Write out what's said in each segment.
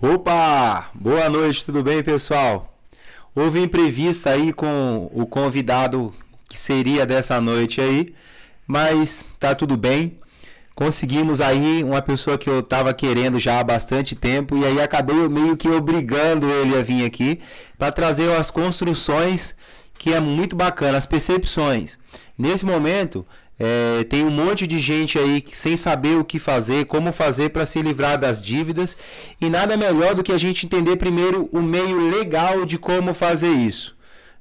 Opa! Boa noite, tudo bem, pessoal? Houve imprevista aí com o convidado que seria dessa noite aí, mas tá tudo bem. Conseguimos aí uma pessoa que eu tava querendo já há bastante tempo e aí acabei meio que obrigando ele a vir aqui para trazer as construções que é muito bacana, as percepções. Nesse momento, é, tem um monte de gente aí que, sem saber o que fazer, como fazer para se livrar das dívidas. E nada melhor do que a gente entender primeiro o meio legal de como fazer isso.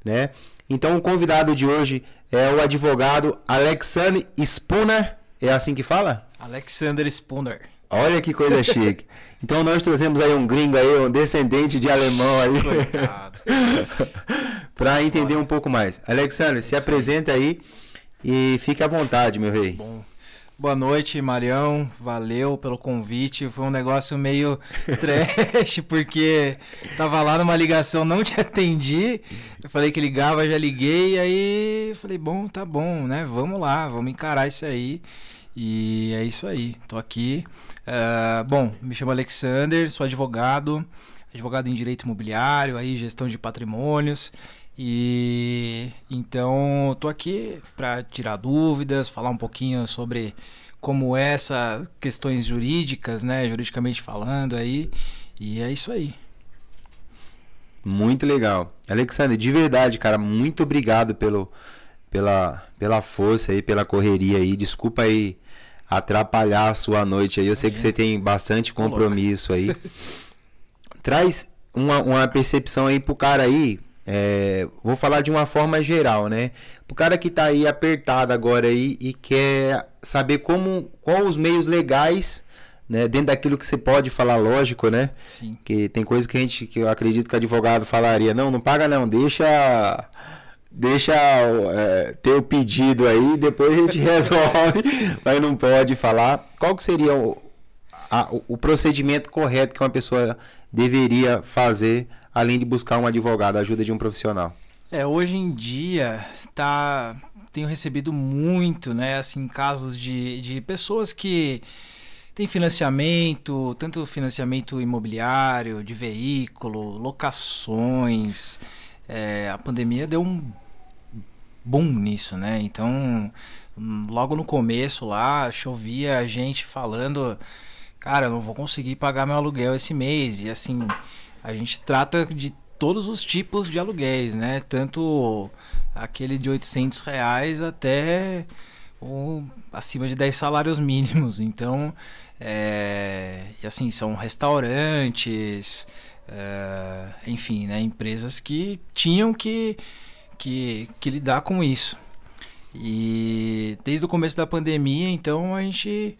Né? Então, o convidado de hoje é o advogado Alexander Spooner. É assim que fala? Alexander Spooner. Olha que coisa chique. Então nós trazemos aí um gringo aí, um descendente de alemão aí. para entender um pouco mais. Alexander, se apresenta aí e fique à vontade, meu rei. Bom. Boa noite, Marião. Valeu pelo convite. Foi um negócio meio trash, porque tava lá numa ligação, não te atendi. Eu falei que ligava, já liguei. Aí falei, bom, tá bom, né? Vamos lá, vamos encarar isso aí. E é isso aí. Tô aqui. Uh, bom, me chamo Alexander, sou advogado, advogado em direito imobiliário, aí gestão de patrimônios. E então estou aqui para tirar dúvidas, falar um pouquinho sobre como é essas questões jurídicas, né, juridicamente falando aí. E é isso aí. Muito legal. Alexandre, de verdade, cara, muito obrigado pelo, pela, pela força aí, pela correria aí. Desculpa aí atrapalhar a sua noite aí. Eu sei que você tem bastante compromisso aí. Traz uma, uma percepção aí pro cara aí, é, vou falar de uma forma geral, né? O cara que está aí apertado agora aí e quer saber como, quais os meios legais, né? Dentro daquilo que você pode falar, lógico, né? Sim. Que tem coisa que a gente, que eu acredito que o advogado falaria, não, não paga não, deixa, deixa é, ter o pedido aí, depois a gente resolve, mas não pode falar. Qual que seria o, a, o procedimento correto que uma pessoa deveria fazer além de buscar um advogado, a ajuda de um profissional? É, hoje em dia tá tenho recebido muito, né, assim, casos de, de pessoas que têm financiamento, tanto financiamento imobiliário, de veículo, locações. É, a pandemia deu um boom nisso, né? Então, logo no começo lá, chovia gente falando, cara, eu não vou conseguir pagar meu aluguel esse mês. E assim, a gente trata de todos os tipos de aluguéis, né? Tanto aquele de 800 reais até o, acima de 10 salários mínimos. Então, é, e assim, são restaurantes, é, enfim, né? Empresas que tinham que, que, que lidar com isso. E desde o começo da pandemia, então, a gente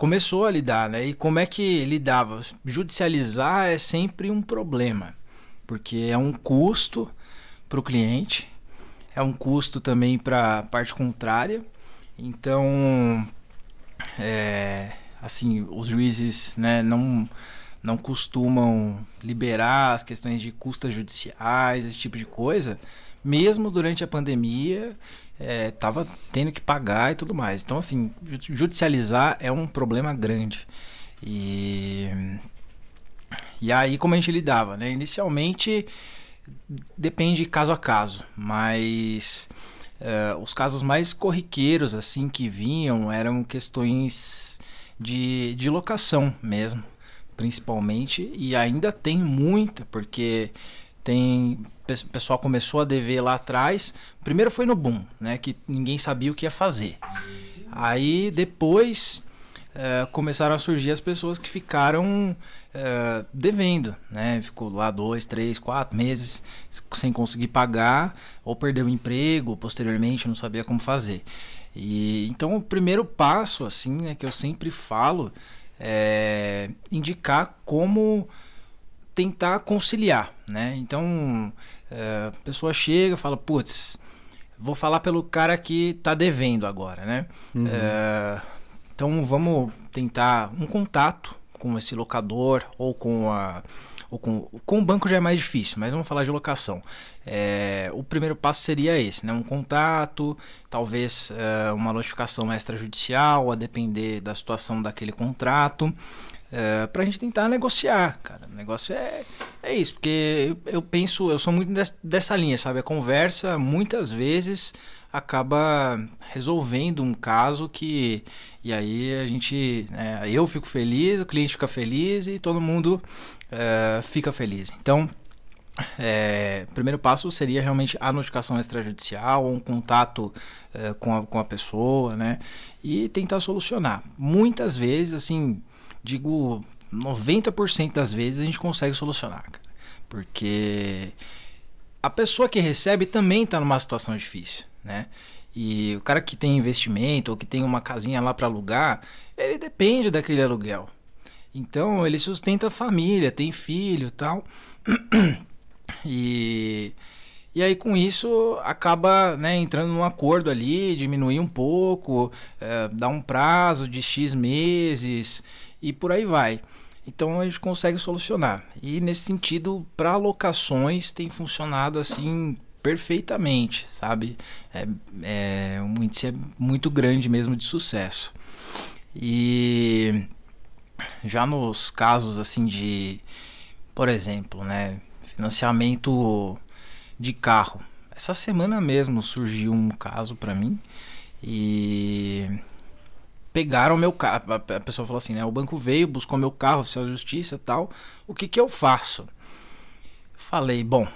começou a lidar, né? E como é que lidava? Judicializar é sempre um problema, porque é um custo para o cliente, é um custo também para a parte contrária. Então, é, assim, os juízes, né, não não costumam liberar as questões de custas judiciais, esse tipo de coisa, mesmo durante a pandemia é, tendo que pagar e tudo mais. Então, assim, judicializar é um problema grande. E, e aí, como a gente lidava? Né? Inicialmente, depende caso a caso, mas é, os casos mais corriqueiros assim que vinham eram questões de, de locação mesmo, principalmente, e ainda tem muita, porque tem o pessoal começou a dever lá atrás. Primeiro foi no boom, né, que ninguém sabia o que ia fazer. Aí depois é, começaram a surgir as pessoas que ficaram é, devendo, né? Ficou lá dois, três, quatro meses sem conseguir pagar, ou perdeu o emprego, posteriormente não sabia como fazer. E então o primeiro passo, assim, né, que eu sempre falo, é indicar como tentar conciliar, né? Então, é, a pessoa chega e fala, putz, vou falar pelo cara que está devendo agora, né? Uhum. É, então, vamos tentar um contato com esse locador ou com a ou com, com o banco já é mais difícil, mas vamos falar de locação. É, o primeiro passo seria esse, né? Um contato, talvez é, uma notificação extrajudicial, a depender da situação daquele contrato. É, pra gente tentar negociar, cara. O negócio é, é isso, porque eu, eu penso, eu sou muito des, dessa linha, sabe? A conversa muitas vezes acaba resolvendo um caso que e aí a gente é, eu fico feliz o cliente fica feliz e todo mundo é, fica feliz então é, primeiro passo seria realmente a notificação extrajudicial ou um contato é, com, a, com a pessoa né e tentar solucionar muitas vezes assim digo 90% das vezes a gente consegue solucionar porque a pessoa que recebe também está numa situação difícil né? E o cara que tem investimento ou que tem uma casinha lá para alugar, ele depende daquele aluguel. Então ele sustenta a família, tem filho, tal. E e aí com isso acaba né, entrando num acordo ali, diminuir um pouco, é, dar um prazo de X meses e por aí vai. Então a gente consegue solucionar. E nesse sentido, para locações tem funcionado assim perfeitamente, sabe? É, é um índice é muito grande mesmo de sucesso. E já nos casos assim de, por exemplo, né, financiamento de carro. Essa semana mesmo surgiu um caso para mim e pegaram meu carro. A pessoa falou assim, né? O banco veio, buscou meu carro, oficial de justiça tal. O que que eu faço? Falei, bom,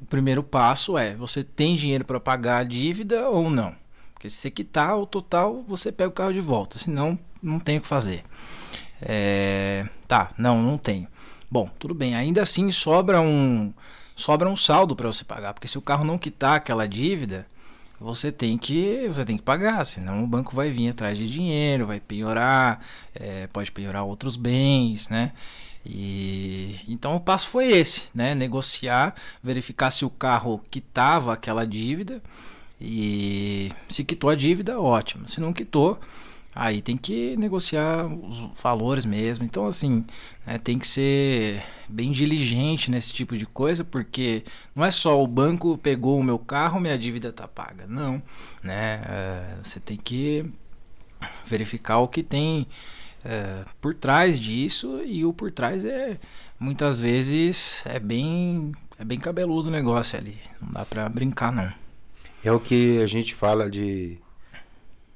o primeiro passo é: você tem dinheiro para pagar a dívida ou não? Porque se você quitar o total, você pega o carro de volta. Senão, não tem o que fazer. É... Tá, não, não tenho. Bom, tudo bem. Ainda assim, sobra um, sobra um saldo para você pagar. Porque se o carro não quitar aquela dívida, você tem que você tem que pagar, senão o banco vai vir atrás de dinheiro, vai penhorar, é, pode penhorar outros bens, né? E então o passo foi esse, né? Negociar, verificar se o carro quitava aquela dívida e se quitou a dívida, ótimo. Se não quitou, aí tem que negociar os valores mesmo. Então assim, né, tem que ser bem diligente nesse tipo de coisa, porque não é só o banco pegou o meu carro, minha dívida tá paga. Não, né? É, você tem que verificar o que tem é, por trás disso e o por trás é muitas vezes é bem é bem cabeludo o negócio ali não dá para brincar não é o que a gente fala de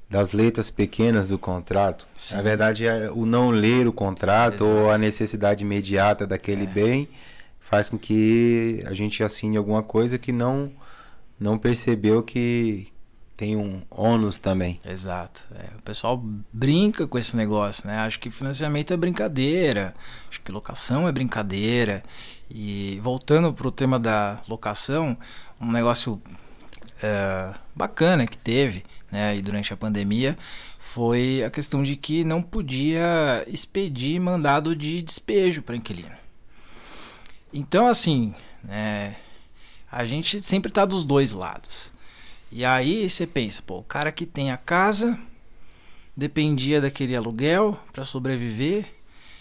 das letras pequenas do contrato Sim. na verdade é o não ler o contrato Exato. ou a necessidade imediata daquele é. bem faz com que a gente assine alguma coisa que não não percebeu que tem um ônus também. Exato. É, o pessoal brinca com esse negócio, né? Acho que financiamento é brincadeira, acho que locação é brincadeira. E voltando para o tema da locação, um negócio é, bacana que teve né, durante a pandemia foi a questão de que não podia expedir mandado de despejo para inquilino. Então, assim, né, a gente sempre está dos dois lados. E aí você pensa, pô, o cara que tem a casa dependia daquele aluguel para sobreviver,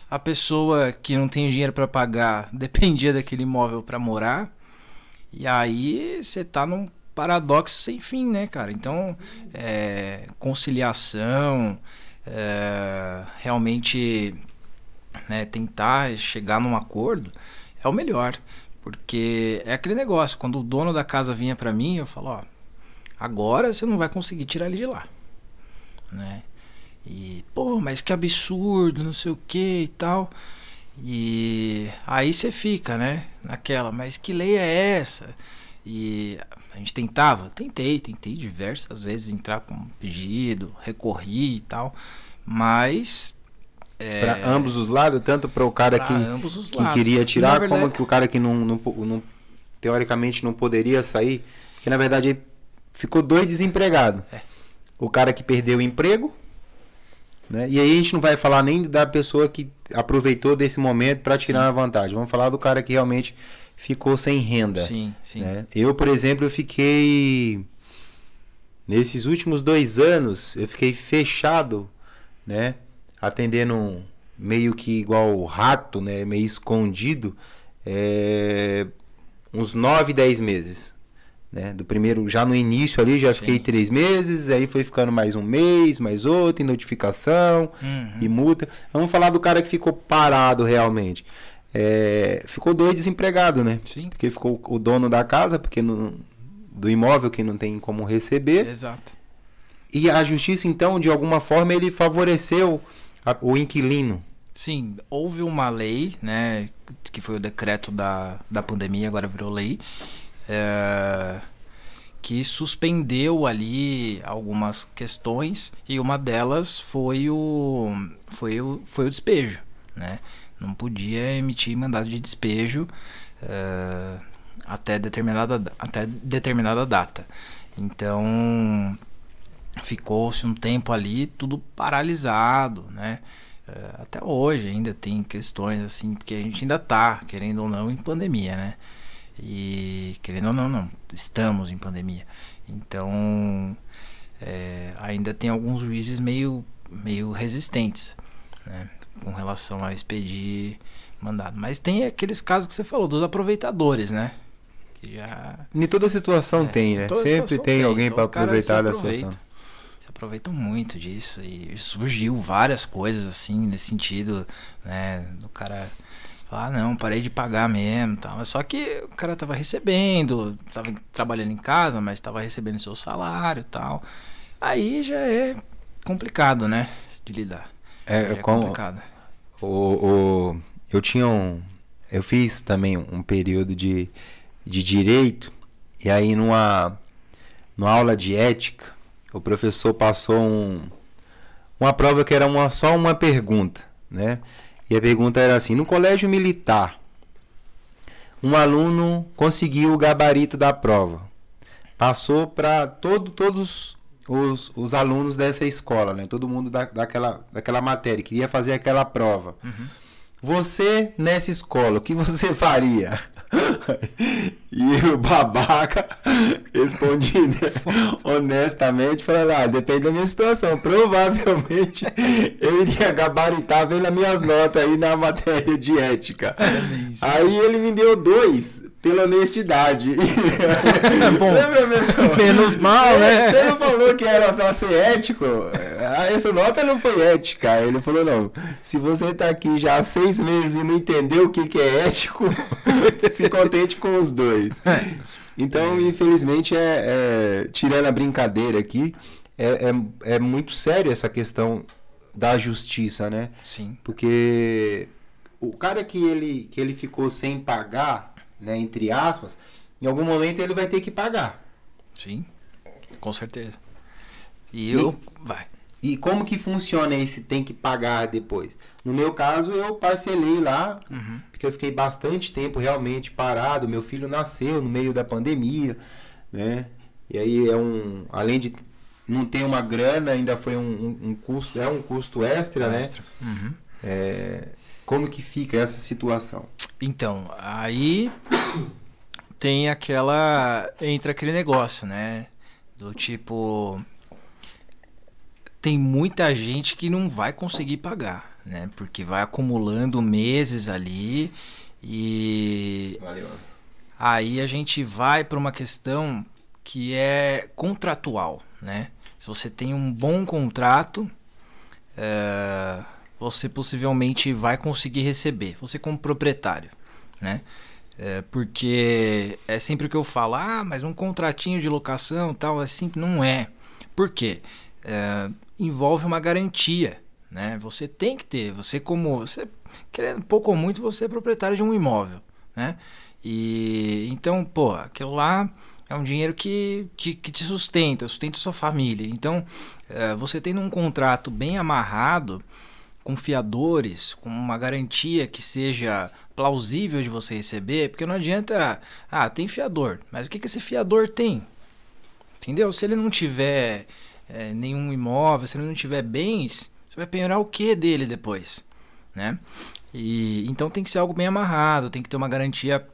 a pessoa que não tem dinheiro para pagar dependia daquele imóvel para morar. E aí você tá num paradoxo sem fim, né, cara? Então, é, conciliação, é, realmente né, tentar chegar num acordo é o melhor. Porque é aquele negócio, quando o dono da casa vinha para mim, eu falo, ó, Agora você não vai conseguir tirar ele de lá, né? E, pô, mas que absurdo, não sei o que e tal. E aí você fica, né? Naquela, mas que lei é essa? E a gente tentava, tentei, tentei diversas vezes entrar com um pedido, recorri e tal, mas é... para ambos os lados, tanto para o cara pra que, que lados. queria tirar, verdade... como que o cara que não, não, não, teoricamente não poderia sair, que na verdade ficou dois desempregados. É. O cara que perdeu o emprego, né? E aí a gente não vai falar nem da pessoa que aproveitou desse momento para tirar uma vantagem. Vamos falar do cara que realmente ficou sem renda. Sim, sim. Né? Eu, por exemplo, eu fiquei nesses últimos dois anos, eu fiquei fechado, né? Atendendo meio que igual rato, né? Meio escondido, é, uns 9, 10 meses. Né? Do primeiro, já no início ali, já Sim. fiquei três meses, aí foi ficando mais um mês, mais outro, e notificação, uhum. e multa. Vamos falar do cara que ficou parado realmente. É, ficou dois desempregado, né? Sim. Porque ficou o dono da casa, porque do imóvel que não tem como receber. Exato. E a justiça, então, de alguma forma, ele favoreceu a, o inquilino. Sim, houve uma lei, né, que foi o decreto da, da pandemia, agora virou lei, é, que suspendeu ali algumas questões e uma delas foi o, foi o, foi o despejo, né? Não podia emitir mandado de despejo é, até, determinada, até determinada data. Então ficou-se um tempo ali tudo paralisado, né? É, até hoje ainda tem questões assim, porque a gente ainda tá, querendo ou não, em pandemia, né? E querendo ou não, não, estamos em pandemia. Então é, ainda tem alguns juízes meio, meio resistentes, né? Com relação a expedir mandado. Mas tem aqueles casos que você falou, dos aproveitadores, né? Que já. Em toda situação é, tem, né? Sempre tem, alguém então, para aproveitar da situação aproveitam muito disso e surgiu várias coisas assim nesse sentido, né? Do cara falar, ah, não, parei de pagar mesmo, tal. Só que o cara tava recebendo, tava trabalhando em casa, mas tava recebendo seu salário, tal. Aí já é complicado, né, de lidar. É, é como complicado. O, o, eu tinha um, eu fiz também um período de, de direito e aí numa, numa aula de ética o professor passou um, uma prova que era uma, só uma pergunta, né? E a pergunta era assim: no colégio militar, um aluno conseguiu o gabarito da prova, passou para todo, todos os, os alunos dessa escola, né? Todo mundo da, daquela, daquela matéria queria fazer aquela prova. Uhum. Você nessa escola, o que você faria? e o babaca respondi né, honestamente, falando, ah, depende da minha situação. Provavelmente eu iria gabaritar vendo as minhas notas aí na matéria de ética. É aí ele me deu dois pela honestidade. Bom, Lembra, pessoal? Menos mal, né? Você não falou que era pra ser ético? Ah, essa nota não foi ética. Ele falou, não, se você tá aqui já há seis meses e não entendeu o que, que é ético, se contente com os dois. É. Então, infelizmente, é, é, tirando a brincadeira aqui, é, é, é muito sério essa questão da justiça, né? Sim. Porque o cara que ele, que ele ficou sem pagar né, entre aspas, em algum momento ele vai ter que pagar. Sim, com certeza. E eu. E, vai. E como que funciona esse tem que pagar depois? No meu caso, eu parcelei lá, uhum. porque eu fiquei bastante tempo realmente parado. Meu filho nasceu no meio da pandemia, né? E aí é um. Além de não ter uma grana, ainda foi um, um, um custo, é um custo extra, né? extra. né? Uhum. É, como que fica essa situação? Então, aí tem aquela. Entra aquele negócio, né? Do tipo. Tem muita gente que não vai conseguir pagar, né? Porque vai acumulando meses ali e. Valeu. Aí a gente vai para uma questão que é contratual, né? Se você tem um bom contrato. É você possivelmente vai conseguir receber, você como proprietário, né? É, porque é sempre o que eu falo, ah, mas um contratinho de locação tal, simples, não é. Por quê? É, envolve uma garantia, né? Você tem que ter, você como, você, querendo pouco ou muito, você é proprietário de um imóvel, né? E então, pô, aquilo lá é um dinheiro que, que, que te sustenta, sustenta sua família. Então, é, você tendo um contrato bem amarrado, com fiadores, com uma garantia que seja plausível de você receber, porque não adianta, ah, tem fiador, mas o que, que esse fiador tem? Entendeu? Se ele não tiver é, nenhum imóvel, se ele não tiver bens, você vai penhorar o que dele depois, né? E então tem que ser algo bem amarrado, tem que ter uma garantia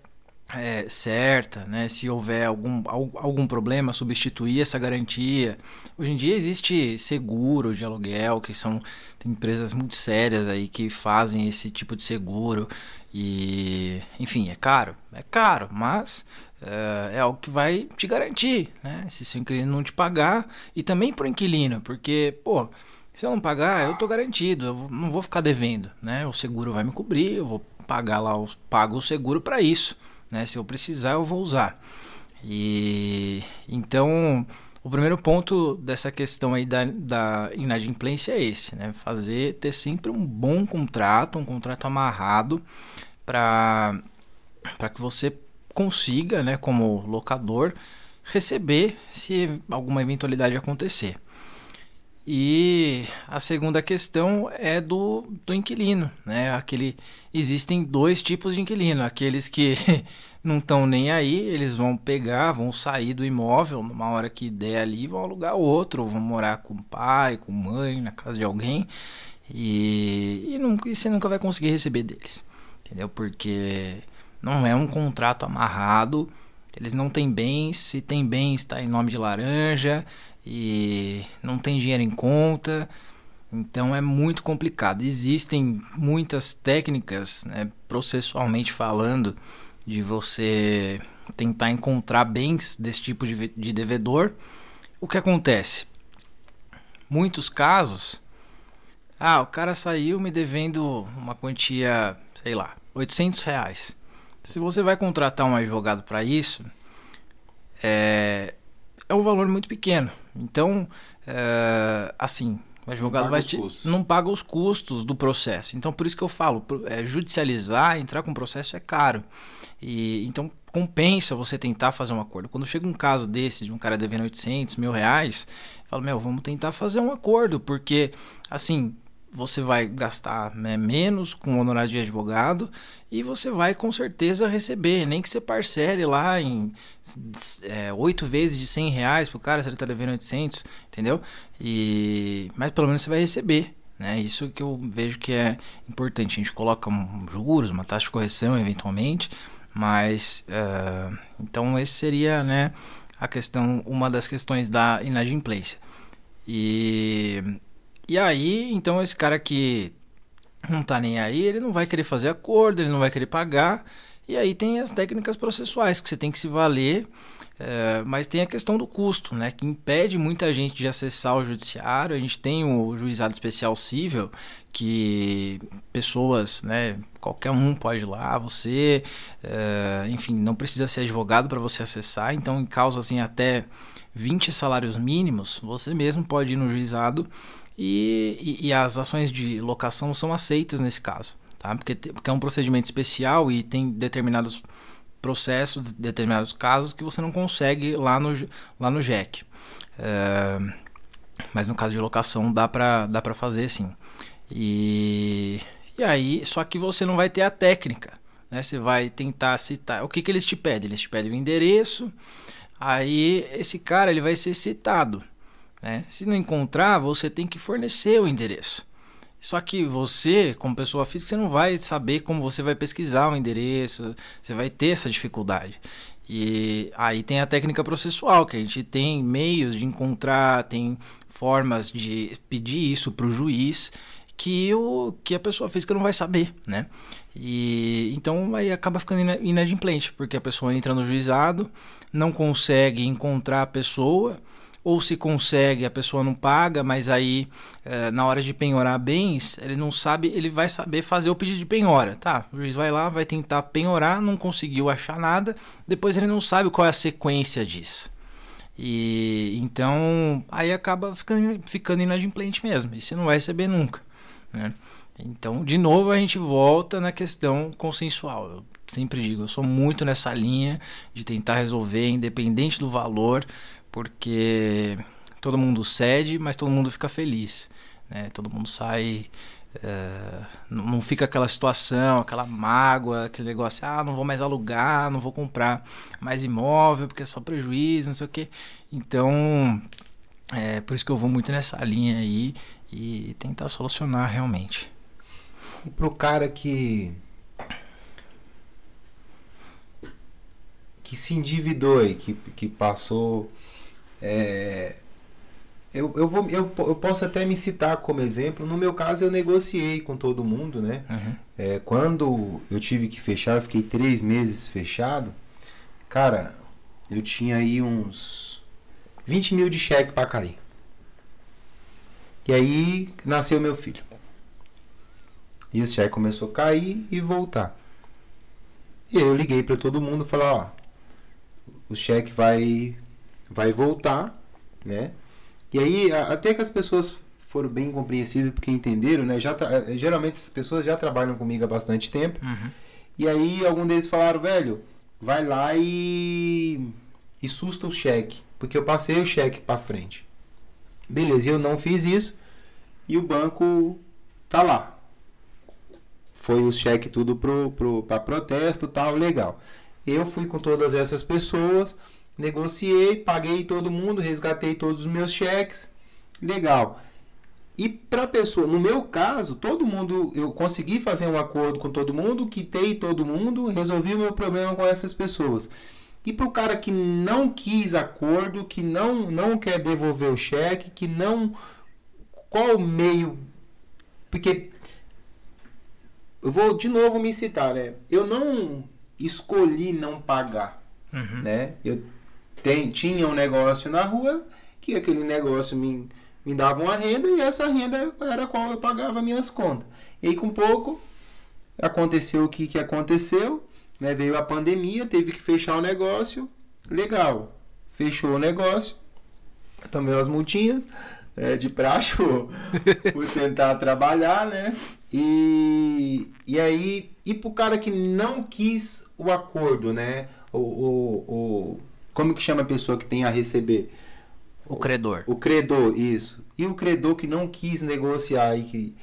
é, certa, né? Se houver algum, algum problema, substituir essa garantia. Hoje em dia existe seguro de aluguel, que são tem empresas muito sérias aí que fazem esse tipo de seguro e, enfim, é caro, é caro, mas é, é algo que vai te garantir, né? Se seu inquilino não te pagar e também para o inquilino, porque, pô, se eu não pagar, eu tô garantido, eu não vou ficar devendo, né? O seguro vai me cobrir, eu vou pagar lá, pago o seguro para isso né? Se eu precisar, eu vou usar. E então, o primeiro ponto dessa questão aí da, da inadimplência é esse, né? Fazer, ter sempre um bom contrato, um contrato amarrado para que você consiga, né, como locador, receber se alguma eventualidade acontecer. E a segunda questão é do, do inquilino, né? Aquele, existem dois tipos de inquilino, aqueles que não estão nem aí, eles vão pegar, vão sair do imóvel numa hora que der ali, vão alugar outro, vão morar com o pai, com mãe, na casa de alguém, e, e, não, e você nunca vai conseguir receber deles, entendeu? Porque não é um contrato amarrado, eles não têm bens, se tem bens está em nome de laranja, e não tem dinheiro em conta. Então é muito complicado. Existem muitas técnicas, né, processualmente falando, de você tentar encontrar bens desse tipo de, de devedor. O que acontece? Muitos casos, ah, o cara saiu me devendo uma quantia, sei lá, 800 reais. Se você vai contratar um advogado para isso, é, é um valor muito pequeno. Então, é, assim, o advogado vai te, não paga os custos do processo. Então, por isso que eu falo, é, judicializar, entrar com processo é caro. E então compensa você tentar fazer um acordo. Quando chega um caso desse de um cara devendo 800 mil reais, falo, meu, vamos tentar fazer um acordo, porque assim você vai gastar né, menos com honorário de advogado e você vai com certeza receber, nem que você parcele lá em é, oito é, vezes de 100 reais pro cara, se ele tá devendo 800, entendeu? E, mas pelo menos você vai receber, né? Isso que eu vejo que é importante. A gente coloca um juros, uma taxa de correção eventualmente, mas uh, então esse seria, né, a questão, uma das questões da inadimplência. E e aí, então esse cara que não tá nem aí, ele não vai querer fazer acordo, ele não vai querer pagar. E aí tem as técnicas processuais que você tem que se valer, é, mas tem a questão do custo, né? Que impede muita gente de acessar o judiciário. A gente tem o juizado especial civil, que pessoas, né? Qualquer um pode ir lá, você, é, enfim, não precisa ser advogado para você acessar. Então, em causas assim, até 20 salários mínimos, você mesmo pode ir no juizado e, e, e as ações de locação são aceitas nesse caso, tá? Porque, porque é um procedimento especial e tem determinados processos, determinados casos que você não consegue lá no, lá no JEC. É, mas no caso de locação dá para dá fazer sim. E, e aí, só que você não vai ter a técnica. Né? Você vai tentar citar. O que, que eles te pedem? Eles te pedem o endereço. Aí esse cara ele vai ser citado. Né? Se não encontrar, você tem que fornecer o endereço. Só que você, como pessoa física, você não vai saber como você vai pesquisar o endereço, você vai ter essa dificuldade. E aí tem a técnica processual, que a gente tem meios de encontrar, tem formas de pedir isso para o juiz que, o, que a pessoa física não vai saber, né? E então aí acaba ficando inadimplente, porque a pessoa entra no juizado, não consegue encontrar a pessoa, ou se consegue, a pessoa não paga, mas aí é, na hora de penhorar bens, ele não sabe, ele vai saber fazer o pedido de penhora. Tá, o juiz vai lá, vai tentar penhorar, não conseguiu achar nada, depois ele não sabe qual é a sequência disso. E então aí acaba ficando, ficando inadimplente mesmo, e você não vai receber nunca. Né? Então, de novo, a gente volta na questão consensual. Eu sempre digo, eu sou muito nessa linha de tentar resolver, independente do valor, porque todo mundo cede, mas todo mundo fica feliz. Né? Todo mundo sai. É, não fica aquela situação, aquela mágoa, aquele negócio, ah, não vou mais alugar, não vou comprar mais imóvel porque é só prejuízo, não sei o que. Então, é por isso que eu vou muito nessa linha aí e tentar solucionar realmente. Pro cara que que se endividou aí, que, que passou. É, eu, eu, vou, eu, eu posso até me citar como exemplo. No meu caso, eu negociei com todo mundo, né? Uhum. É, quando eu tive que fechar, eu fiquei três meses fechado. Cara, eu tinha aí uns 20 mil de cheque para cair. E aí nasceu meu filho. E esse cheque começou a cair e voltar. E aí eu liguei para todo mundo e falei, ó, o cheque vai vai voltar, né? E aí até que as pessoas foram bem compreensíveis porque entenderam, né? Já eh, geralmente essas pessoas já trabalham comigo há bastante tempo. Uhum. E aí algum deles falaram, velho, vai lá e e susta o cheque, porque eu passei o cheque para frente. Beleza, eu não fiz isso e o banco tá lá. Foi o cheque tudo pro, pro, para protesto tal, legal. Eu fui com todas essas pessoas, negociei, paguei todo mundo, resgatei todos os meus cheques, legal. E para pessoa, no meu caso, todo mundo, eu consegui fazer um acordo com todo mundo, quitei todo mundo, resolvi o meu problema com essas pessoas. E para o cara que não quis acordo, que não, não quer devolver o cheque, que não. Qual o meio. Porque. Eu vou de novo me citar, né? Eu não escolhi não pagar. Uhum. Né? Eu tem, tinha um negócio na rua que aquele negócio me, me dava uma renda e essa renda era a qual eu pagava minhas contas. E aí, com pouco, aconteceu o que, que aconteceu né? Veio a pandemia, teve que fechar o negócio. Legal. Fechou o negócio. Tomei as multinhas é, de praxe por, por tentar trabalhar, né? E, e aí, e pro cara que não quis o acordo, né? O, o, o, como que chama a pessoa que tem a receber? O credor. O, o credor, isso. E o credor que não quis negociar e que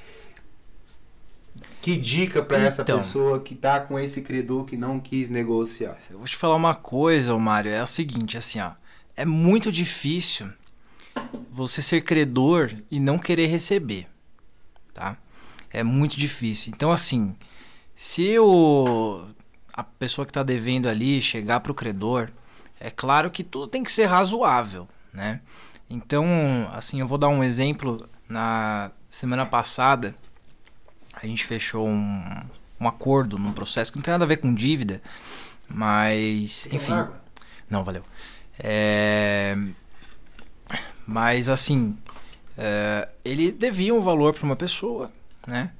que dica para essa Então. pessoa que tá com esse credor que não quis negociar? Eu vou te falar uma coisa, Mário, é o seguinte, assim, ó, é muito difícil você ser credor e não querer receber, tá? É muito difícil. Então, assim, se o a pessoa que está devendo ali chegar pro credor, é claro que tudo tem que ser razoável, né? Então, assim, eu vou dar um exemplo. Na semana passada, a gente fechou um, um acordo num processo que não tem nada a ver com dívida, mas, enfim. Não, valeu. É, Mas assim, é, ele devia um valor para uma pessoa, né?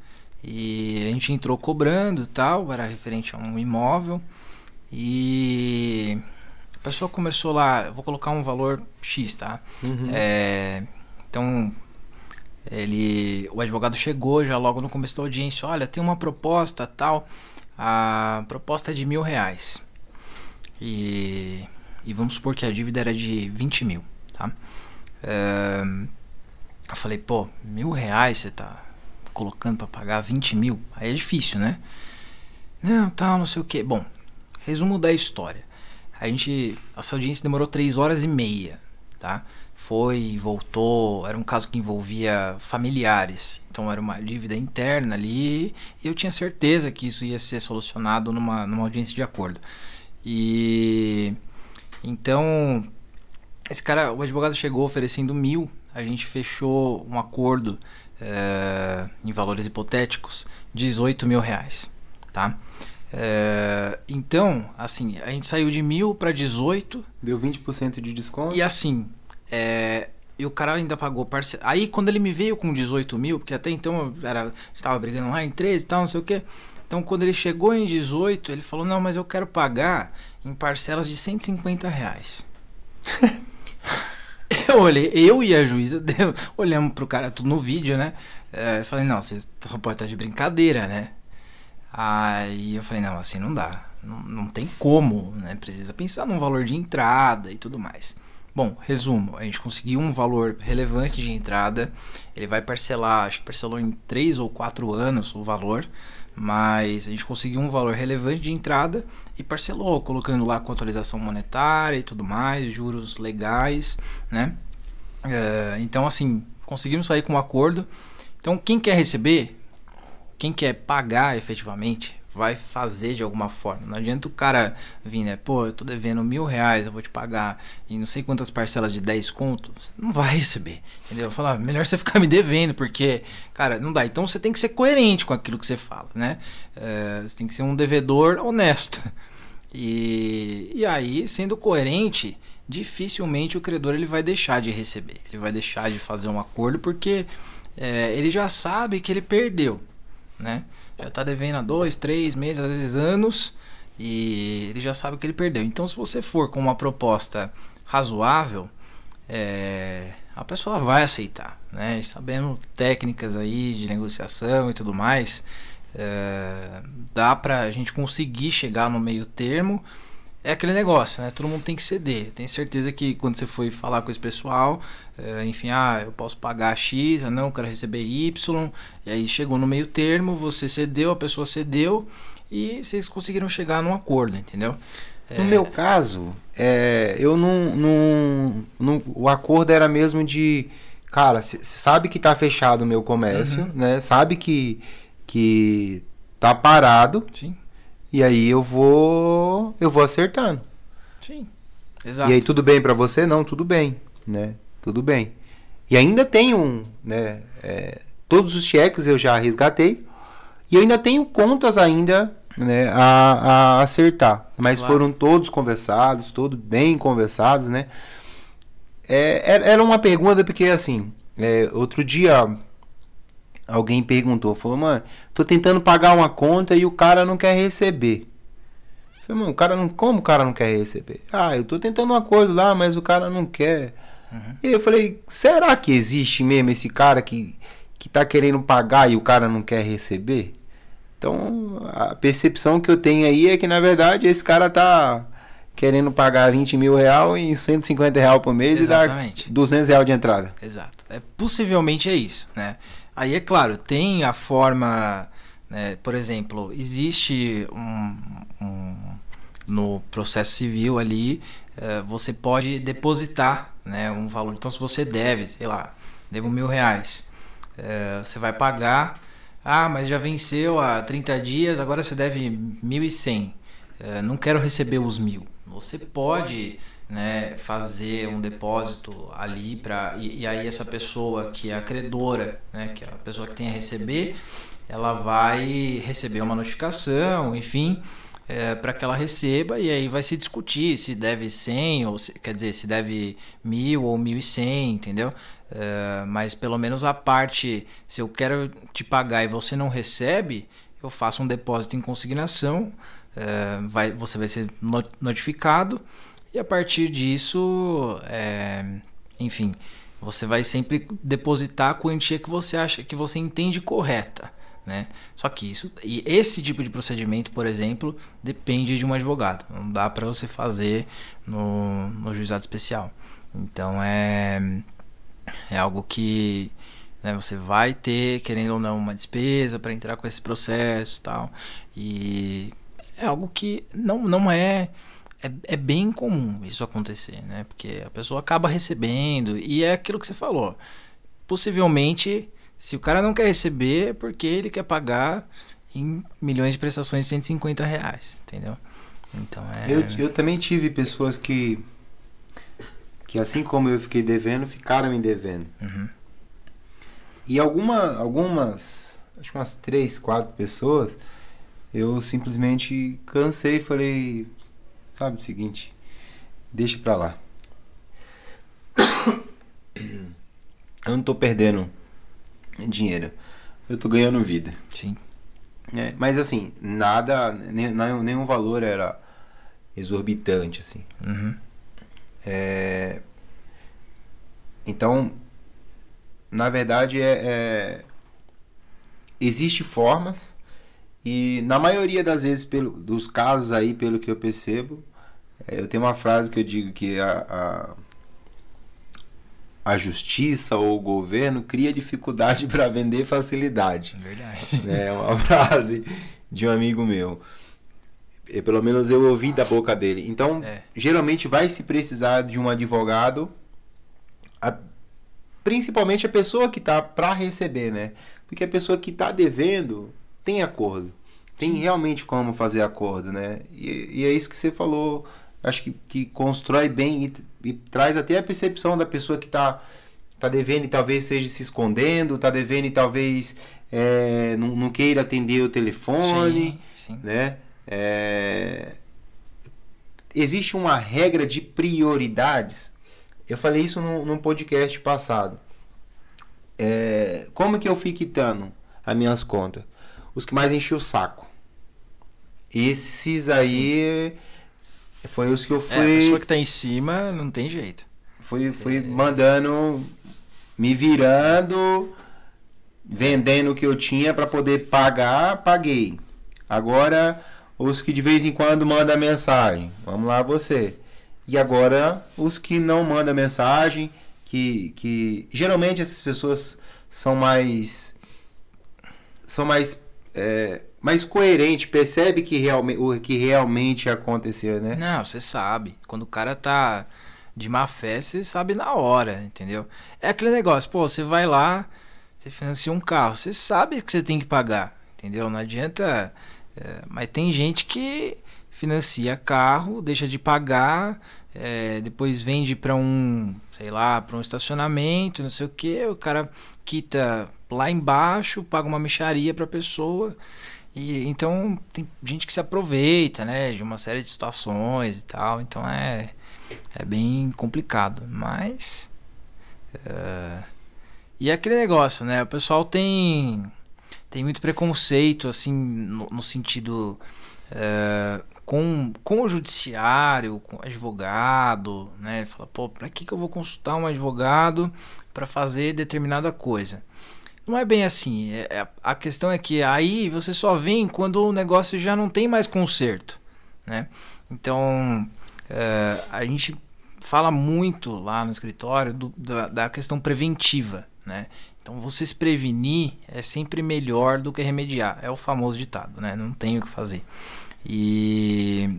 E a gente entrou cobrando e tal, era referente a um imóvel. E a pessoa começou lá, vou colocar um valor X, tá? Uhum. É, então, ele, o advogado chegou já logo no começo da audiência, olha, tem uma proposta tal, a proposta é de mil reais. E, e vamos supor que a dívida era de 20 mil, tá? É, eu falei, pô, mil reais você tá colocando para pagar 20 mil? Aí é difícil, né? Não, tal, não sei o que. Bom, resumo da história. A gente, essa audiência demorou 3 horas e meia, tá? Foi voltou, era um caso que envolvia familiares, então era uma dívida interna ali, e eu tinha certeza que isso ia ser solucionado numa, numa audiência de acordo. E então, esse cara, o advogado chegou oferecendo mil, a gente fechou um acordo eh, em valores hipotéticos, 18 mil reais, tá? Eh, então, assim, a gente saiu de mil para 18 Deu 20% de desconto? e assim, é, e o cara ainda pagou parcela. Aí quando ele me veio com 18 mil, porque até então eu era, estava brigando lá em 13 e tal, não sei o que. Então quando ele chegou em 18, ele falou, não, mas eu quero pagar em parcelas de 150 reais. eu olhei, eu e a juíza olhamos pro cara tudo no vídeo, né? É, falei, não, você pode estar de brincadeira, né? Aí eu falei, não, assim não dá. Não, não tem como, né? Precisa pensar num valor de entrada e tudo mais. Bom, resumo, a gente conseguiu um valor relevante de entrada. Ele vai parcelar, acho que parcelou em 3 ou 4 anos o valor, mas a gente conseguiu um valor relevante de entrada e parcelou, colocando lá com atualização monetária e tudo mais, juros legais, né? É, então, assim, conseguimos sair com um acordo. Então, quem quer receber, quem quer pagar efetivamente, vai fazer de alguma forma. Não adianta o cara vir, né? Pô, eu tô devendo mil reais, eu vou te pagar em não sei quantas parcelas de 10 contos. Você não vai receber. Entendeu? Falar, melhor você ficar me devendo, porque, cara, não dá. Então você tem que ser coerente com aquilo que você fala, né? É, você tem que ser um devedor honesto. E, e aí, sendo coerente, dificilmente o credor ele vai deixar de receber. Ele vai deixar de fazer um acordo porque é, ele já sabe que ele perdeu, né? Já está devendo há dois, três meses, às vezes anos, e ele já sabe que ele perdeu. Então, se você for com uma proposta razoável, é, a pessoa vai aceitar, né? sabendo técnicas aí de negociação e tudo mais, é, dá para a gente conseguir chegar no meio termo é aquele negócio, né? Todo mundo tem que ceder. Tenho certeza que quando você foi falar com esse pessoal, é, enfim, ah, eu posso pagar X, ah, não, eu quero receber Y, e aí chegou no meio termo, você cedeu, a pessoa cedeu, e vocês conseguiram chegar num acordo, entendeu? No é... meu caso, é, eu não, não, não, O acordo era mesmo de. Cara, você sabe que tá fechado o meu comércio, uhum. né? Sabe que, que tá parado. Sim e aí eu vou eu vou acertando. Sim. Exato. E aí tudo bem para você? Não, tudo bem, né? Tudo bem. E ainda tem um, né? É, todos os cheques eu já resgatei e eu ainda tenho contas ainda, né? A, a acertar. Mas claro. foram todos conversados, todos bem conversados, né? É, era uma pergunta porque assim, é, outro dia alguém perguntou, falou, mano, tô tentando pagar uma conta e o cara não quer receber. Eu falei, mano, o cara não, como o cara não quer receber? Ah, eu tô tentando um acordo lá, mas o cara não quer. Uhum. E eu falei, será que existe mesmo esse cara que, que tá querendo pagar e o cara não quer receber? Então, a percepção que eu tenho aí é que, na verdade, esse cara tá querendo pagar 20 mil real em 150 real por mês Exatamente. e dar 200 real de entrada. Exato. É, possivelmente é isso, né? Aí, é claro, tem a forma, né, por exemplo, existe um, um, no processo civil ali, uh, você pode depositar né, um valor. Então, se você deve, sei lá, devo mil reais, uh, você vai pagar. Ah, mas já venceu há 30 dias, agora você deve 1.100. Uh, não quero receber os mil. Você pode né, fazer um depósito ali para e, e, aí essa pessoa que é a credora, né, que é a pessoa que tem a receber, ela vai receber uma notificação, enfim, é, para que ela receba e aí vai se discutir se deve 100 ou se, quer dizer se deve mil ou 1.100, entendeu? É, mas pelo menos a parte se eu quero te pagar e você não recebe, eu faço um depósito em consignação, é, vai, você vai ser notificado e a partir disso, é, enfim, você vai sempre depositar a quantia que você acha que você entende correta. Né? Só que isso e esse tipo de procedimento, por exemplo, depende de um advogado. Não dá para você fazer no, no juizado especial. Então é é algo que né, você vai ter, querendo ou não, uma despesa para entrar com esse processo, tal. E é algo que não não é é, é bem comum isso acontecer, né? Porque a pessoa acaba recebendo e é aquilo que você falou. Possivelmente, se o cara não quer receber, é porque ele quer pagar em milhões de prestações de 150 reais, entendeu? Então é. Eu, eu também tive pessoas que. que assim como eu fiquei devendo, ficaram me devendo. Uhum. E alguma, algumas. acho que umas três, quatro pessoas, eu simplesmente cansei e falei Sabe o seguinte? Deixa pra lá. Eu não tô perdendo dinheiro. Eu tô ganhando vida. Sim. É, mas assim, nada, nenhum valor era exorbitante, assim. Uhum. É, então, na verdade, é, é, existe formas e na maioria das vezes, pelo, dos casos aí, pelo que eu percebo, eu tenho uma frase que eu digo que a, a, a justiça ou o governo cria dificuldade para vender facilidade. Verdade. É uma frase de um amigo meu. E, pelo menos eu ouvi da boca dele. Então, é. geralmente vai se precisar de um advogado, a, principalmente a pessoa que está para receber, né? Porque a pessoa que está devendo tem acordo. Tem realmente como fazer acordo, né? E, e, é isso que você falou. Acho que, que constrói bem e, e traz até a percepção da pessoa que está tá devendo e talvez esteja se escondendo, está devendo e talvez é, não, não, queira atender o telefone, sim, sim. né? É, existe uma regra de prioridades. Eu falei isso num, num podcast passado. É, como que eu fui quitando as minhas contas? Os que mais enchiam o saco. Esses aí Sim. Foi os que eu fui. É, a pessoa que tá em cima não tem jeito. Fui, fui mandando, me virando, vendendo o que eu tinha para poder pagar, paguei. Agora os que de vez em quando mandam mensagem. Vamos lá, você. E agora, os que não mandam mensagem, que, que geralmente essas pessoas são mais. são mais. É, mais coerente, percebe que realmente, o que realmente aconteceu, né? Não, você sabe. Quando o cara tá de má fé, você sabe na hora, entendeu? É aquele negócio, pô, você vai lá, você financia um carro, você sabe que você tem que pagar, entendeu? Não adianta é, mas tem gente que financia carro, deixa de pagar, é, depois vende para um, sei lá, para um estacionamento, não sei o que, o cara quita lá embaixo, paga uma micharia para a pessoa. E, então tem gente que se aproveita, né, de uma série de situações e tal. Então é, é bem complicado, mas é, e é aquele negócio, né? O pessoal tem tem muito preconceito, assim, no, no sentido. É, com, com o judiciário, com o advogado, né? Fala, pô, pra que, que eu vou consultar um advogado para fazer determinada coisa? Não é bem assim. É, é, a questão é que aí você só vem quando o negócio já não tem mais conserto, né? Então, é, a gente fala muito lá no escritório do, da, da questão preventiva, né? Então você se prevenir é sempre melhor do que remediar. É o famoso ditado, né? Não tem o que fazer. E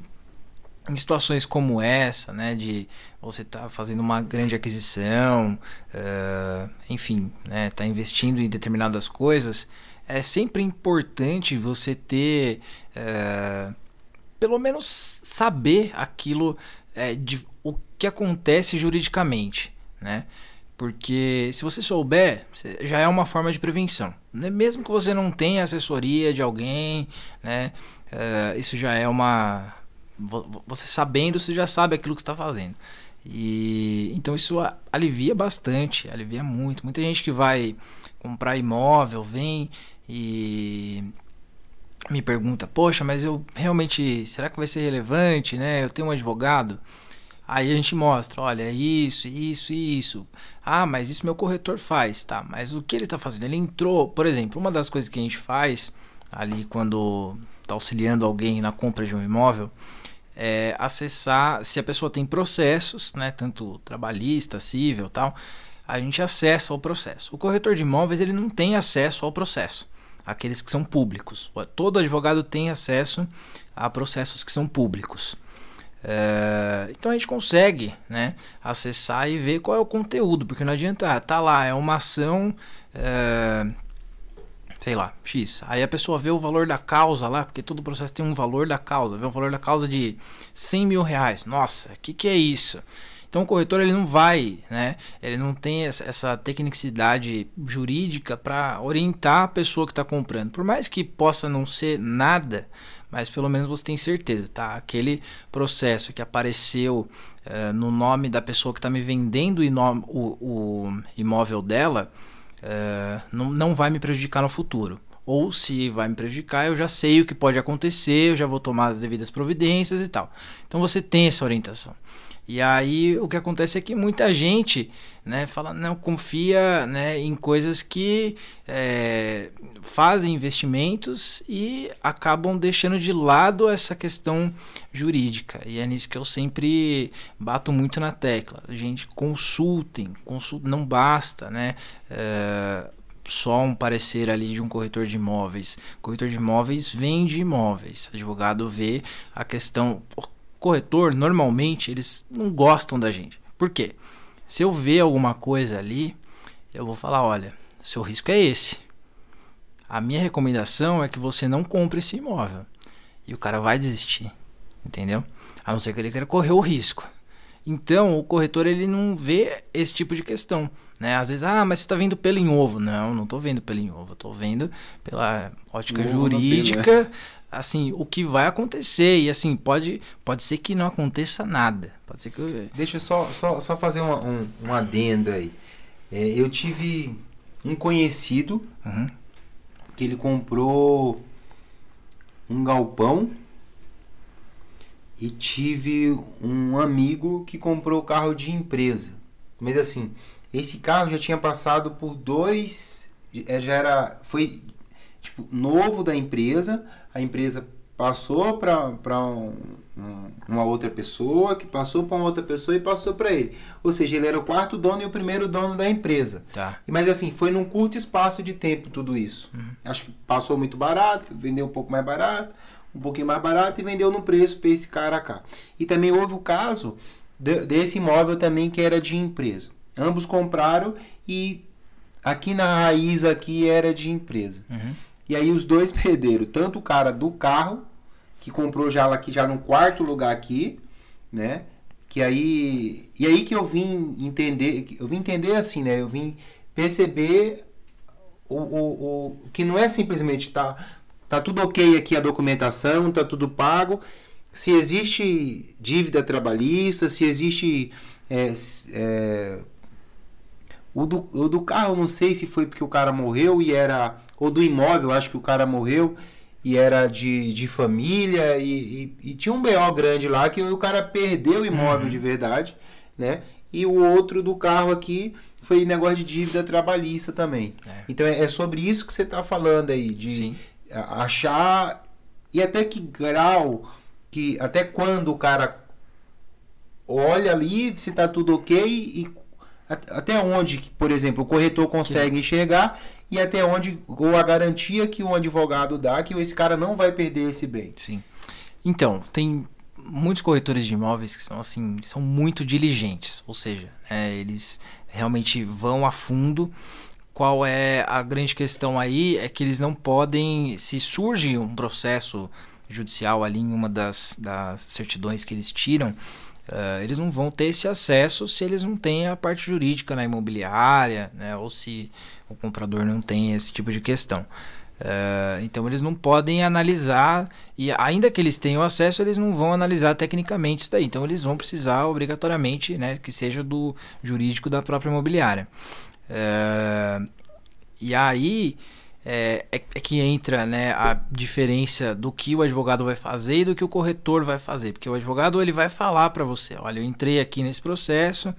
em situações como essa, né, de você estar tá fazendo uma grande aquisição, uh, enfim, né, tá investindo em determinadas coisas, é sempre importante você ter, uh, pelo menos saber aquilo uh, de o que acontece juridicamente, né? Porque se você souber, já é uma forma de prevenção. Né? Mesmo que você não tenha assessoria de alguém, né? Isso já é uma. Você sabendo, você já sabe aquilo que está fazendo. E então isso alivia bastante, alivia muito. Muita gente que vai comprar imóvel vem e me pergunta: Poxa, mas eu realmente. Será que vai ser relevante? Né? Eu tenho um advogado. Aí a gente mostra, olha, é isso, isso, isso. Ah, mas isso meu corretor faz, tá? Mas o que ele está fazendo? Ele entrou, por exemplo, uma das coisas que a gente faz ali quando está auxiliando alguém na compra de um imóvel é acessar se a pessoa tem processos, né, tanto trabalhista, civil, tal. A gente acessa o processo. O corretor de imóveis ele não tem acesso ao processo, aqueles que são públicos. Todo advogado tem acesso a processos que são públicos. É, então a gente consegue né, acessar e ver qual é o conteúdo, porque não adianta, ah, tá lá, é uma ação, é, sei lá, X. Aí a pessoa vê o valor da causa lá, porque todo processo tem um valor da causa, vê o valor da causa de 100 mil reais. Nossa, o que, que é isso? Então o corretor ele não vai, né? Ele não tem essa tecnicidade jurídica para orientar a pessoa que está comprando. Por mais que possa não ser nada, mas pelo menos você tem certeza, tá? Aquele processo que apareceu uh, no nome da pessoa que está me vendendo o, o, imóvel dela uh, não, não vai me prejudicar no futuro. Ou se vai me prejudicar, eu já sei o que pode acontecer, eu já vou tomar as devidas providências e tal. Então você tem essa orientação. E aí o que acontece é que muita gente né, fala, não, confia né, em coisas que é, fazem investimentos e acabam deixando de lado essa questão jurídica. E é nisso que eu sempre bato muito na tecla. Gente, consultem, consultem não basta, né? É, só um parecer ali de um corretor de imóveis. Corretor de imóveis vende imóveis. Advogado vê a questão corretor, normalmente, eles não gostam da gente. Por quê? Se eu ver alguma coisa ali, eu vou falar, olha, seu risco é esse. a minha recomendação é que você não compre esse imóvel. E o cara vai desistir, entendeu? A não ser que ele queira correr o risco. Então, o corretor ele não vê esse tipo de questão, né? Às vezes, ah, mas você está vendo pelo em ovo. Não, não estou vendo pelo em ovo. Estou vendo pela ótica jurídica, pelo, né? Assim, o que vai acontecer. E assim, pode, pode ser que não aconteça nada. Pode ser que... Deixa eu só, só, só fazer uma, um, um adendo aí. É, eu tive um conhecido uhum. que ele comprou um galpão e tive um amigo que comprou carro de empresa. Mas assim, esse carro já tinha passado por dois, é, já era, foi tipo novo da empresa. A empresa passou para um, um, uma outra pessoa, que passou para uma outra pessoa e passou para ele. Ou seja, ele era o quarto dono e o primeiro dono da empresa. Tá. Mas assim, foi num curto espaço de tempo tudo isso. Uhum. Acho que passou muito barato, vendeu um pouco mais barato, um pouquinho mais barato e vendeu no preço para esse cara cá. E também houve o caso de, desse imóvel também que era de empresa. Ambos compraram e aqui na raiz aqui era de empresa. Uhum. E aí os dois perderam, tanto o cara do carro, que comprou já aqui já no quarto lugar aqui, né? Que aí e aí que eu vim entender, eu vim entender assim, né? Eu vim perceber o, o, o que não é simplesmente tá Tá tudo ok aqui a documentação, tá tudo pago. Se existe dívida trabalhista, se existe. É, é, o, do, o do carro, não sei se foi porque o cara morreu e era. Ou do imóvel, acho que o cara morreu e era de, de família e, e, e tinha um BO grande lá que o cara perdeu o imóvel uhum. de verdade, né? E o outro do carro aqui foi negócio de dívida trabalhista também. É. Então é, é, sobre isso que você está falando aí, de, Sim achar e até que grau que até quando o cara olha ali se está tudo ok e até onde, por exemplo, o corretor consegue Sim. enxergar e até onde ou a garantia que o advogado dá que esse cara não vai perder esse bem. Sim. Então, tem muitos corretores de imóveis que são assim, são muito diligentes, ou seja, né, eles realmente vão a fundo qual é a grande questão aí é que eles não podem, se surge um processo judicial ali em uma das, das certidões que eles tiram, uh, eles não vão ter esse acesso se eles não têm a parte jurídica na imobiliária, né, ou se o comprador não tem esse tipo de questão. Uh, então eles não podem analisar e ainda que eles tenham acesso, eles não vão analisar tecnicamente isso daí. Então eles vão precisar obrigatoriamente, né, que seja do jurídico da própria imobiliária. É, e aí é, é, é, que entra né, a diferença do que o advogado vai fazer e do que o corretor vai fazer. Porque o advogado ele vai falar para você, olha, eu entrei aqui nesse processo,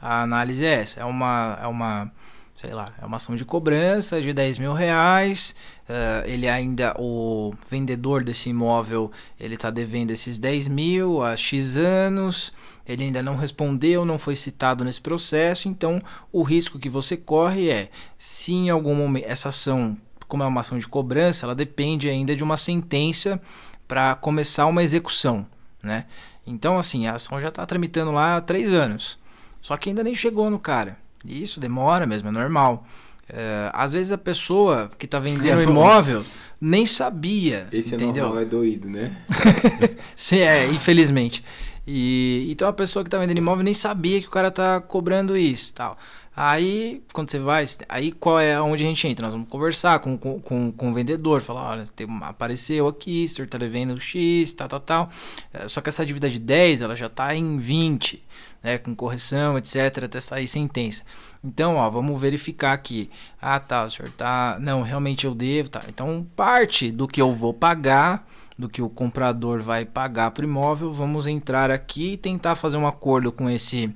a análise é essa, é uma, é uma sei lá, é uma ação de cobrança de 10 mil reais. Uh, ele ainda, o vendedor desse imóvel, ele está devendo esses 10 mil há X anos. Ele ainda não respondeu, não foi citado nesse processo. Então, o risco que você corre é, se em algum momento essa ação, como é uma ação de cobrança, ela depende ainda de uma sentença para começar uma execução, né? Então, assim, a ação já está tramitando lá há três anos. Só que ainda nem chegou no cara. Isso demora mesmo, é normal. É, às vezes a pessoa que está vendendo o é imóvel nem sabia. Esse é entendeu? é normal, é doído, né? Sim, é, infelizmente. E então a pessoa que está vendendo imóvel nem sabia que o cara está cobrando isso, tal. Aí, quando você vai, aí qual é onde a gente entra? Nós vamos conversar com, com, com, com o vendedor, falar, olha, tem, apareceu aqui, o senhor está devendo X, tal, tal, tal. É, só que essa dívida de 10, ela já está em 20 né, com correção, etc, até sair sentença. Então, ó, vamos verificar aqui. Ah, tá, o senhor tá, não, realmente eu devo, tá. Então, parte do que eu vou pagar, do que o comprador vai pagar para o imóvel, vamos entrar aqui e tentar fazer um acordo com esse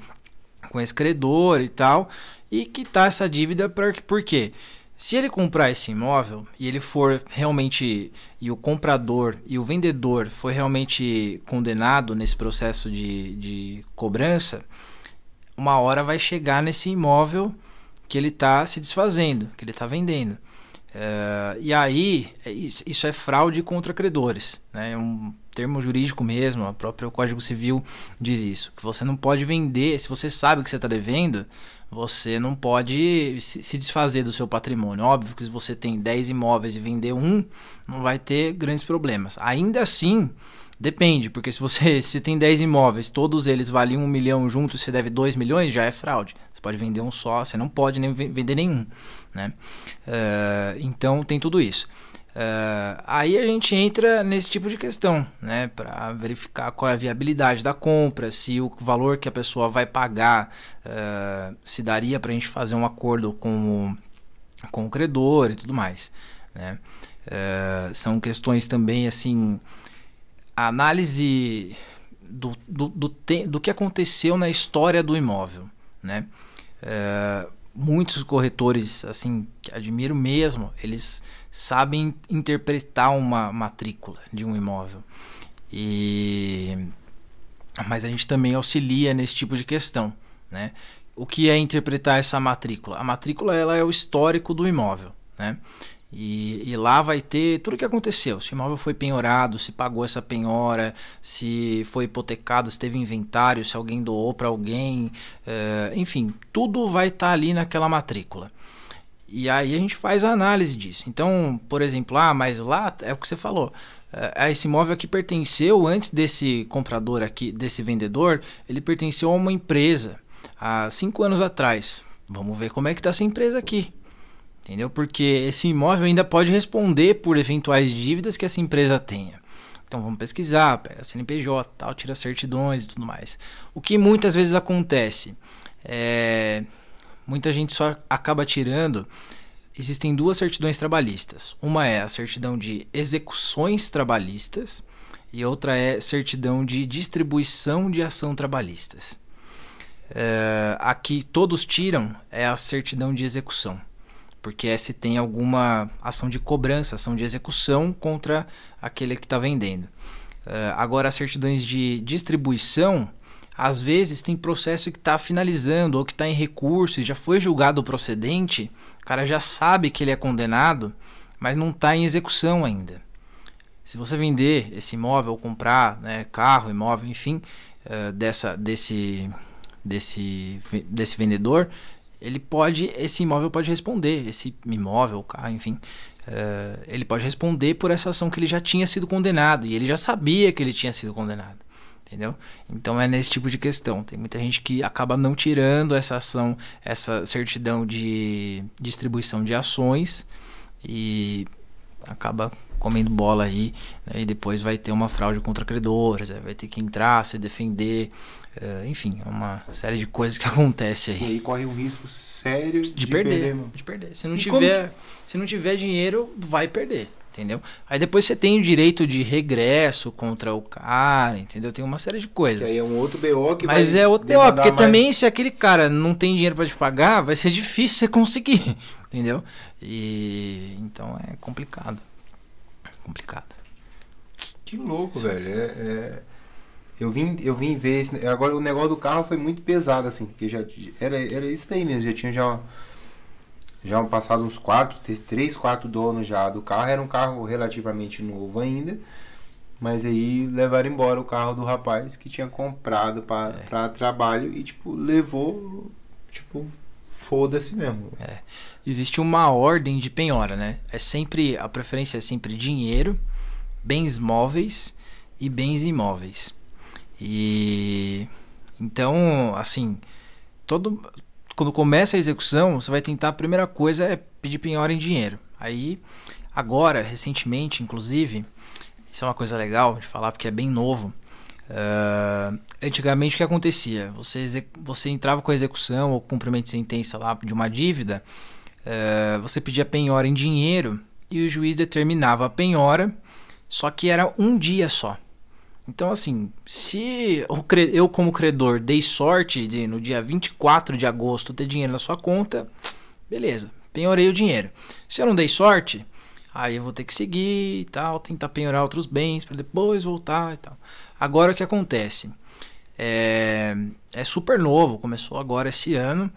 com esse credor e tal, e quitar essa dívida para por quê? Se ele comprar esse imóvel e ele for realmente e o comprador e o vendedor foi realmente condenado nesse processo de, de cobrança, uma hora vai chegar nesse imóvel que ele está se desfazendo, que ele está vendendo. Uh, e aí, é isso é fraude contra credores. Né? É um, termo jurídico mesmo, o próprio Código Civil diz isso, que você não pode vender, se você sabe que você está devendo, você não pode se desfazer do seu patrimônio. Óbvio que se você tem 10 imóveis e vender um, não vai ter grandes problemas. Ainda assim, depende, porque se você se tem 10 imóveis, todos eles valem um milhão juntos, você deve 2 milhões, já é fraude. Você pode vender um só, você não pode nem vender nenhum. Né? Uh, então tem tudo isso. Uh, aí a gente entra nesse tipo de questão, né, para verificar qual é a viabilidade da compra, se o valor que a pessoa vai pagar uh, se daria para a gente fazer um acordo com o, com o credor e tudo mais. Né? Uh, são questões também assim, a análise do, do, do, te, do que aconteceu na história do imóvel, né? Muitos corretores assim que admiro mesmo, eles sabem interpretar uma matrícula de um imóvel. E mas a gente também auxilia nesse tipo de questão, né? O que é interpretar essa matrícula? A matrícula ela é o histórico do imóvel, né? E, e, lá vai ter tudo o que aconteceu. Se o imóvel foi penhorado, se pagou essa penhora, se foi hipotecado, se teve inventário, se alguém doou para alguém, uh, enfim, tudo vai estar tá ali naquela matrícula. E aí a gente faz a análise disso. Então, por exemplo, ah, mas lá é o que você falou. É, esse imóvel aqui pertenceu antes desse comprador aqui, desse vendedor, ele pertenceu a uma empresa há cinco anos atrás. Vamos ver como é que está essa empresa aqui. Entendeu? Porque esse imóvel ainda pode responder por eventuais dívidas que essa empresa tenha. Então vamos pesquisar, pega a CNPJ, tal, tira certidões e tudo mais. O que muitas vezes acontece é muita gente só acaba tirando. Existem duas certidões trabalhistas. Uma é a certidão de execuções trabalhistas e outra é certidão de distribuição de ação trabalhistas. É, aqui todos tiram é a certidão de execução, porque é se tem alguma ação de cobrança, ação de execução contra aquele que está vendendo. É, agora, as certidões de distribuição às vezes tem processo que está finalizando ou que está em recurso e já foi julgado procedente, o cara já sabe que ele é condenado, mas não está em execução ainda. Se você vender esse imóvel ou comprar né, carro, imóvel, enfim, uh, dessa, desse, desse, desse vendedor, ele pode, esse imóvel pode responder, esse imóvel, carro, enfim, uh, ele pode responder por essa ação que ele já tinha sido condenado e ele já sabia que ele tinha sido condenado entendeu? Então é nesse tipo de questão. Tem muita gente que acaba não tirando essa ação, essa certidão de distribuição de ações e acaba comendo bola aí, né? e depois vai ter uma fraude contra credores, vai ter que entrar, se defender, enfim, é uma série de coisas que acontece aí. E aí corre um risco sério de, de perder, perder de perder. Se não tiver, se não tiver dinheiro, vai perder entendeu? Aí depois você tem o direito de regresso contra o cara, entendeu? Tem uma série de coisas. Que aí é um outro BO que Mas é outro BO, porque mais... também se aquele cara não tem dinheiro para te pagar, vai ser difícil você conseguir, entendeu? E então é complicado. Complicado. Que louco, Sim. velho. É, é, Eu vim, eu vim ver esse... agora o negócio do carro foi muito pesado assim, porque já era era isso daí mesmo, já tinha já já passado uns quatro, três, quatro donos já do carro. Era um carro relativamente novo ainda. Mas aí levaram embora o carro do rapaz que tinha comprado para é. trabalho e, tipo, levou, tipo, foda-se mesmo. É. Existe uma ordem de penhora, né? É sempre, a preferência é sempre dinheiro, bens móveis e bens imóveis. E então, assim, todo quando começa a execução, você vai tentar, a primeira coisa é pedir penhora em dinheiro. Aí, agora, recentemente, inclusive, isso é uma coisa legal de falar porque é bem novo. Uh, antigamente o que acontecia? Você, você entrava com a execução ou cumprimento de sentença lá de uma dívida, uh, você pedia penhora em dinheiro e o juiz determinava a penhora, só que era um dia só. Então, assim, se eu, como credor, dei sorte de no dia 24 de agosto ter dinheiro na sua conta, beleza, penhorei o dinheiro. Se eu não dei sorte, aí eu vou ter que seguir e tal, tentar penhorar outros bens para depois voltar e tal. Agora o que acontece? É, é super novo, começou agora esse ano.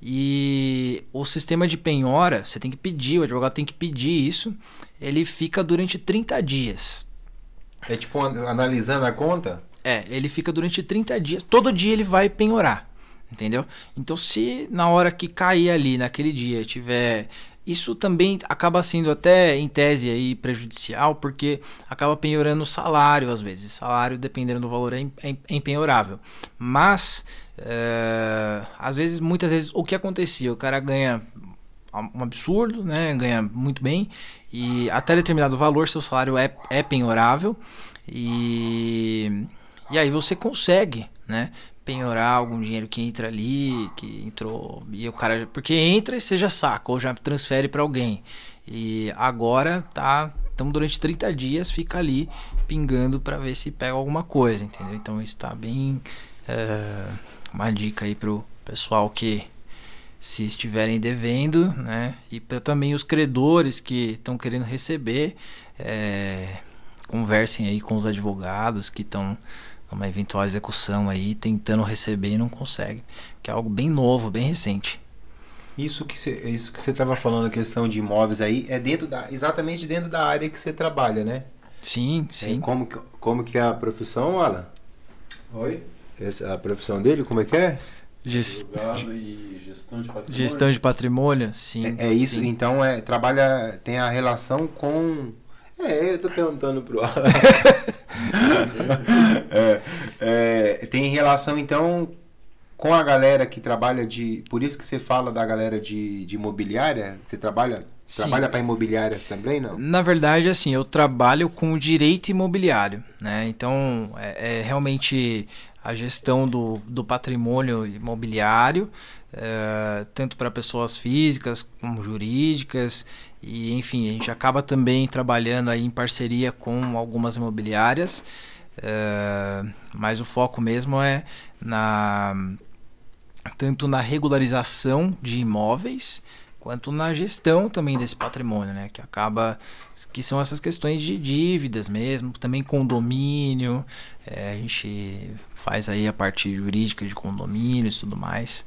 E o sistema de penhora, você tem que pedir, o advogado tem que pedir isso. Ele fica durante 30 dias. É tipo analisando a conta? É, ele fica durante 30 dias. Todo dia ele vai penhorar. Entendeu? Então, se na hora que cair ali, naquele dia, tiver. Isso também acaba sendo até em tese aí prejudicial, porque acaba penhorando o salário às vezes. Salário, dependendo do valor, é, é, é empenhorável. Mas, é, às vezes, muitas vezes, o que acontecia? O cara ganha um absurdo, né? Ganha muito bem. E até determinado valor, seu salário é, é penhorável. E, e aí você consegue, né? penhorar algum dinheiro que entra ali, que entrou, e o cara, porque entra e você já saca, ou já transfere para alguém. E agora tá, então durante 30 dias fica ali pingando para ver se pega alguma coisa, entendeu? Então isso tá bem é, uma dica aí pro pessoal que se estiverem devendo, né? E para também os credores que estão querendo receber, é, conversem aí com os advogados que estão uma eventual execução aí, tentando receber e não consegue. Que é algo bem novo, bem recente. Isso que você, isso que você estava falando, a questão de imóveis aí, é dentro da, exatamente dentro da área que você trabalha, né? Sim, é, sim. É, como, como que é a profissão, Alan? Oi? Essa, a profissão dele, como é que é? Gest... e gestão de patrimônio. Gestão de patrimônio, sim. É, é isso, sim. então é, trabalha, tem a relação com é, eu tô perguntando pro é, é, Tem relação, então, com a galera que trabalha de. Por isso que você fala da galera de, de imobiliária? Você trabalha Trabalha para imobiliárias também, não? Na verdade, assim, eu trabalho com direito imobiliário, né? Então, é, é realmente a gestão do, do patrimônio imobiliário, é, tanto para pessoas físicas como jurídicas, e enfim, a gente acaba também trabalhando aí em parceria com algumas imobiliárias, uh, mas o foco mesmo é na tanto na regularização de imóveis quanto na gestão também desse patrimônio, né? Que acaba que são essas questões de dívidas mesmo, também condomínio, é, a gente faz aí a parte jurídica de condomínios, tudo mais,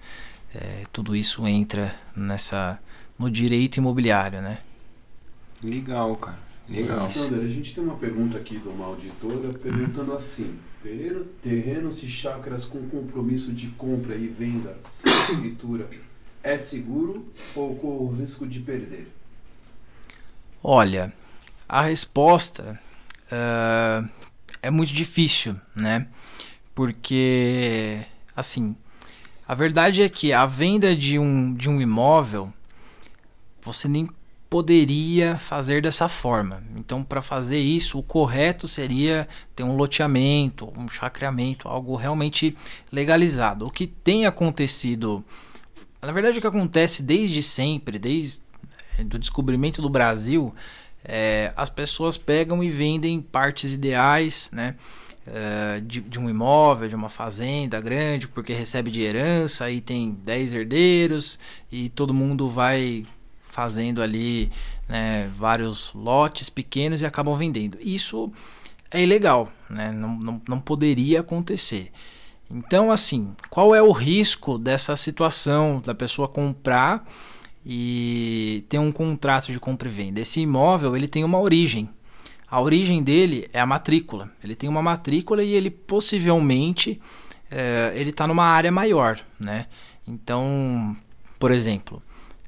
é, tudo isso entra nessa no direito imobiliário, né? Legal, cara. Legal. Sander, a gente tem uma pergunta aqui de uma auditora perguntando assim: terreno, terrenos e chácaras com compromisso de compra e venda sem escritura é seguro ou com o risco de perder? Olha, a resposta uh, é muito difícil, né? Porque, assim, a verdade é que a venda de um, de um imóvel, você nem poderia fazer dessa forma. Então, para fazer isso, o correto seria ter um loteamento, um chacreamento, algo realmente legalizado. O que tem acontecido, na verdade, o que acontece desde sempre, desde o eh, descobrimento do Brasil, é, as pessoas pegam e vendem partes ideais, né? É, de, de, um imóvel, de uma fazenda grande, porque recebe de herança, aí tem 10 herdeiros e todo mundo vai fazendo ali né, vários lotes pequenos e acabam vendendo. Isso é ilegal, né? não, não, não poderia acontecer. Então, assim, qual é o risco dessa situação da pessoa comprar e ter um contrato de compra e venda? Esse imóvel ele tem uma origem. A origem dele é a matrícula. Ele tem uma matrícula e ele possivelmente é, ele está numa área maior, né? Então, por exemplo,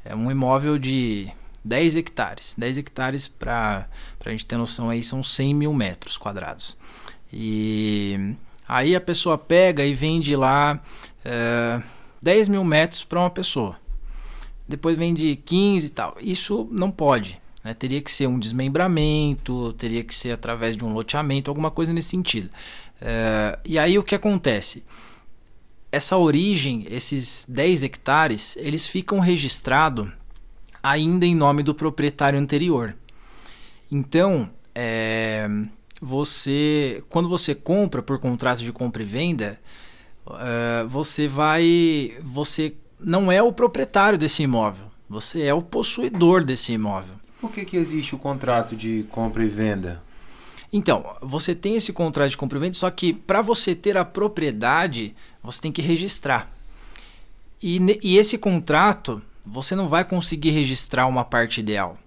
é um imóvel de 10 hectares. 10 hectares, para a gente ter noção aí, são 100 mil metros quadrados. E aí a pessoa pega e vende lá é, 10 mil metros para uma pessoa. Depois vende 15 e tal. Isso não pode. Né? Teria que ser um desmembramento, teria que ser através de um loteamento, alguma coisa nesse sentido. É, e aí o que acontece? essa origem, esses 10 hectares, eles ficam registrados ainda em nome do proprietário anterior. Então, é, você, quando você compra por contrato de compra e venda, é, você vai, você não é o proprietário desse imóvel, você é o possuidor desse imóvel. Por que, que existe o contrato de compra e venda? Então, você tem esse contrato de compra e venda, só que para você ter a propriedade, você tem que registrar. E, e esse contrato, você não vai conseguir registrar uma parte ideal,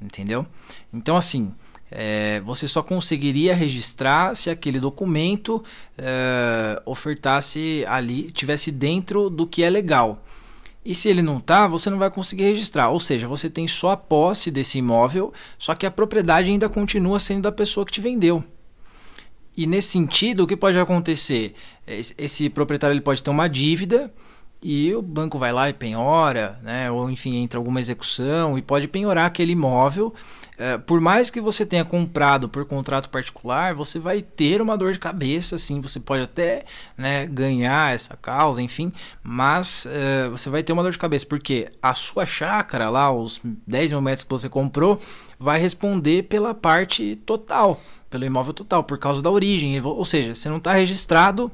entendeu? Então, assim, é, você só conseguiria registrar se aquele documento é, ofertasse ali, tivesse dentro do que é legal. E se ele não tá, você não vai conseguir registrar. Ou seja, você tem só a posse desse imóvel, só que a propriedade ainda continua sendo da pessoa que te vendeu. E nesse sentido, o que pode acontecer? Esse proprietário ele pode ter uma dívida e o banco vai lá e penhora, né? ou enfim, entra alguma execução e pode penhorar aquele imóvel. É, por mais que você tenha comprado por contrato particular, você vai ter uma dor de cabeça, sim. Você pode até né, ganhar essa causa, enfim, mas é, você vai ter uma dor de cabeça, porque a sua chácara lá, os 10 mil metros que você comprou, vai responder pela parte total, pelo imóvel total, por causa da origem. Ou seja, você não está registrado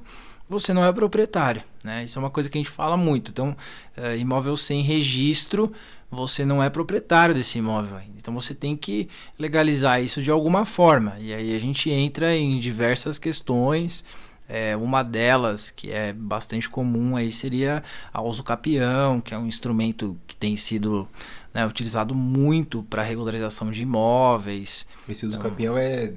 você não é proprietário. Né? Isso é uma coisa que a gente fala muito. Então, é, imóvel sem registro, você não é proprietário desse imóvel ainda. Então, você tem que legalizar isso de alguma forma. E aí a gente entra em diversas questões. É, uma delas, que é bastante comum, aí seria a uso capião, que é um instrumento que tem sido né, utilizado muito para regularização de imóveis. Esse uso então, capião é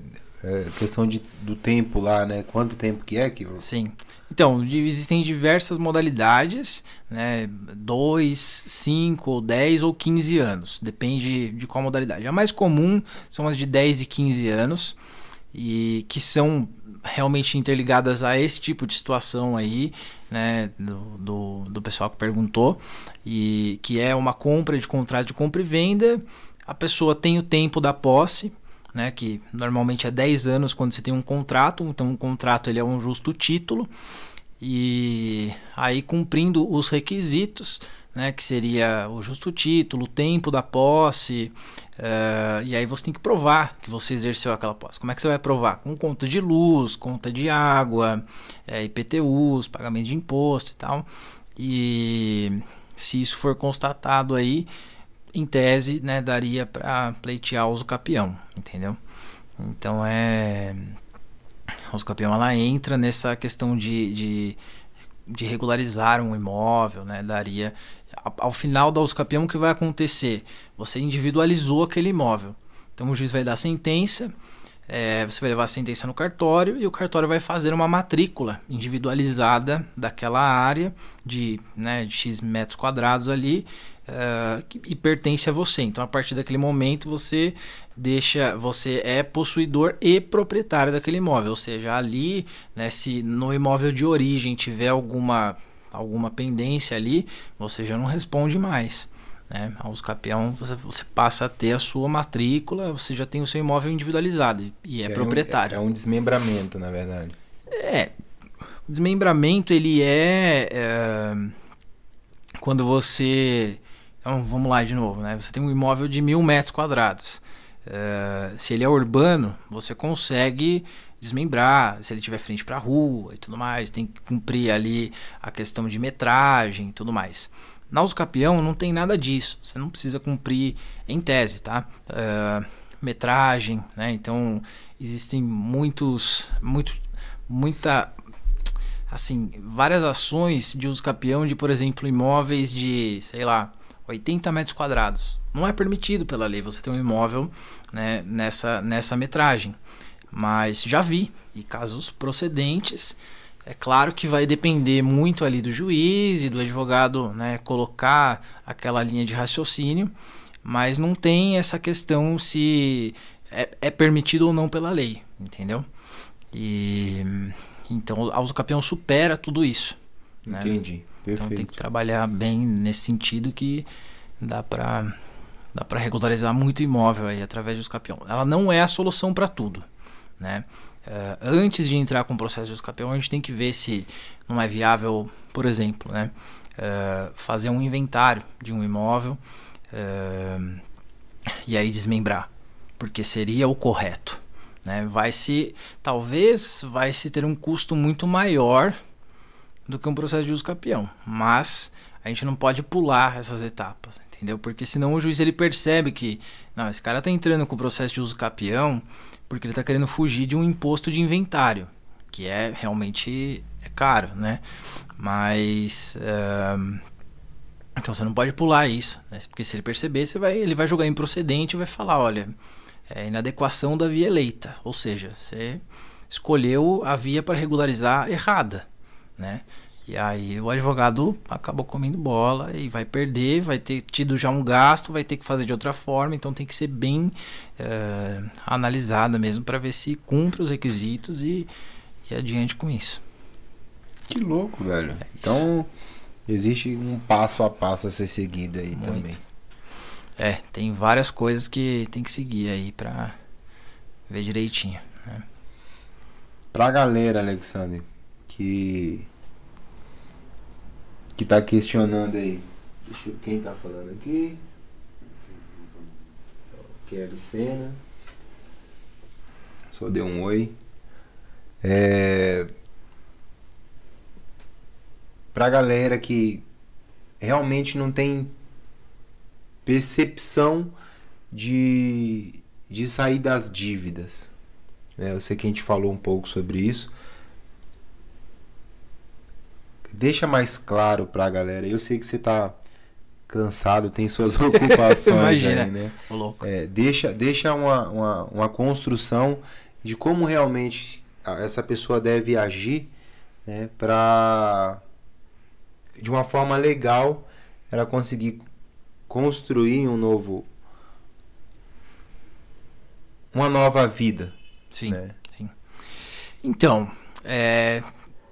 é questão de, do tempo lá, né? Quanto tempo que é que... Sim. Então, existem diversas modalidades, né? 2, 5, 10 ou 15 anos. Depende de qual modalidade. A mais comum são as de 10 e 15 anos, e que são realmente interligadas a esse tipo de situação aí, né, do, do, do, pessoal que perguntou, e que é uma compra de contrato de compra e venda, a pessoa tem o tempo da posse, né, que normalmente é 10 anos quando você tem um contrato, então um contrato ele é um justo título, e aí cumprindo os requisitos, né, que seria o justo título, o tempo da posse, uh, e aí você tem que provar que você exerceu aquela posse. Como é que você vai provar? Com conta de luz, conta de água, é, IPTUs, pagamento de imposto e tal. E se isso for constatado aí, em tese, né, daria para pleitear uso capião, entendeu? Então é. O uso capião ela entra nessa questão de, de, de regularizar um imóvel, né? Daria. Ao final da uso capião, o que vai acontecer? Você individualizou aquele imóvel. Então o juiz vai dar sentença, é, você vai levar a sentença no cartório e o cartório vai fazer uma matrícula individualizada daquela área de, né, de X metros quadrados ali uh, e pertence a você. Então, a partir daquele momento, você deixa, você é possuidor e proprietário daquele imóvel. Ou seja, ali, né, se no imóvel de origem tiver alguma alguma pendência ali, você já não responde mais. Né? Aos capião você, você, passa a ter a sua matrícula, você já tem o seu imóvel individualizado e é, é proprietário. Um, é, um desmembramento, na verdade. É, o desmembramento ele é, é quando você então vamos lá de novo, né? Você tem um imóvel de mil metros quadrados. Uh, se ele é urbano, você consegue desmembrar, se ele tiver frente para a rua e tudo mais, tem que cumprir ali a questão de metragem e tudo mais. Na Usucapião não tem nada disso, você não precisa cumprir em tese, tá? Uh, metragem, né? Então existem muitos, muito, muita, assim, várias ações de uso capião de, por exemplo, imóveis de, sei lá, 80 metros quadrados. Não é permitido pela lei você ter um imóvel né, nessa, nessa metragem. Mas já vi, e casos procedentes, é claro que vai depender muito ali do juiz e do advogado né, colocar aquela linha de raciocínio, mas não tem essa questão se é, é permitido ou não pela lei, entendeu? E então a uso capião supera tudo isso. Né? Perfeito. Então tem que trabalhar bem nesse sentido que dá para dá para regularizar muito imóvel aí através do escapião. Ela não é a solução para tudo, né? Uh, antes de entrar com o processo de escapião, a gente tem que ver se não é viável, por exemplo, né? Uh, fazer um inventário de um imóvel uh, e aí desmembrar, porque seria o correto, né? Vai se talvez vai se ter um custo muito maior do que um processo de uso capião. Mas a gente não pode pular essas etapas, entendeu? Porque senão o juiz ele percebe que, não, esse cara está entrando com o processo de uso capião porque ele está querendo fugir de um imposto de inventário, que é realmente é caro, né? Mas uh, então você não pode pular isso, né? porque se ele perceber, você vai, ele vai jogar improcedente e vai falar, olha, é inadequação da via eleita, ou seja, você escolheu a via para regularizar errada, né? E aí o advogado acabou comendo bola e vai perder, vai ter tido já um gasto, vai ter que fazer de outra forma, então tem que ser bem é, analisada mesmo para ver se cumpre os requisitos e, e adiante com isso. Que louco, velho. É então existe um passo a passo a ser seguido aí Muito. também. É, tem várias coisas que tem que seguir aí pra ver direitinho. Né? Pra galera, Alexandre, que que tá questionando aí. Deixa eu, quem tá falando aqui? Kelly Senna. Só deu um oi. É... Pra galera que realmente não tem percepção de, de sair das dívidas. É, eu sei que a gente falou um pouco sobre isso. Deixa mais claro pra galera. Eu sei que você tá cansado, tem suas ocupações aí, né? É, deixa deixa uma, uma, uma construção de como realmente essa pessoa deve agir né, para de uma forma legal ela conseguir construir um novo uma nova vida. Sim, né? sim. Então, é,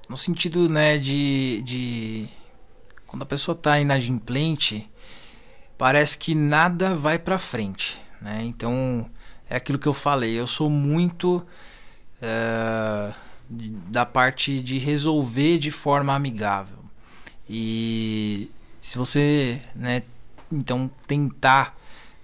no sentido né, de, de quando a pessoa está inadimplente, parece que nada vai para frente. Né? Então, é aquilo que eu falei. Eu sou muito é, da parte de resolver de forma amigável. E se você né, então tentar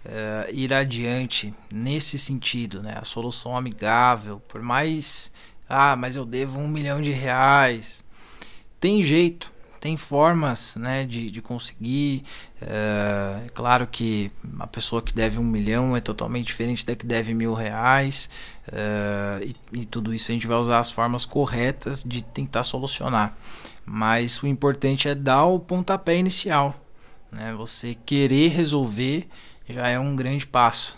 uh, ir adiante nesse sentido, né? A solução amigável, por mais ah, mas eu devo um milhão de reais, tem jeito, tem formas né, de, de conseguir. Uh, é claro que a pessoa que deve um milhão é totalmente diferente da que deve mil reais. Uh, e, e, tudo isso a gente vai usar as formas corretas de tentar solucionar. Mas o importante é dar o pontapé inicial. Né? Você querer resolver já é um grande passo.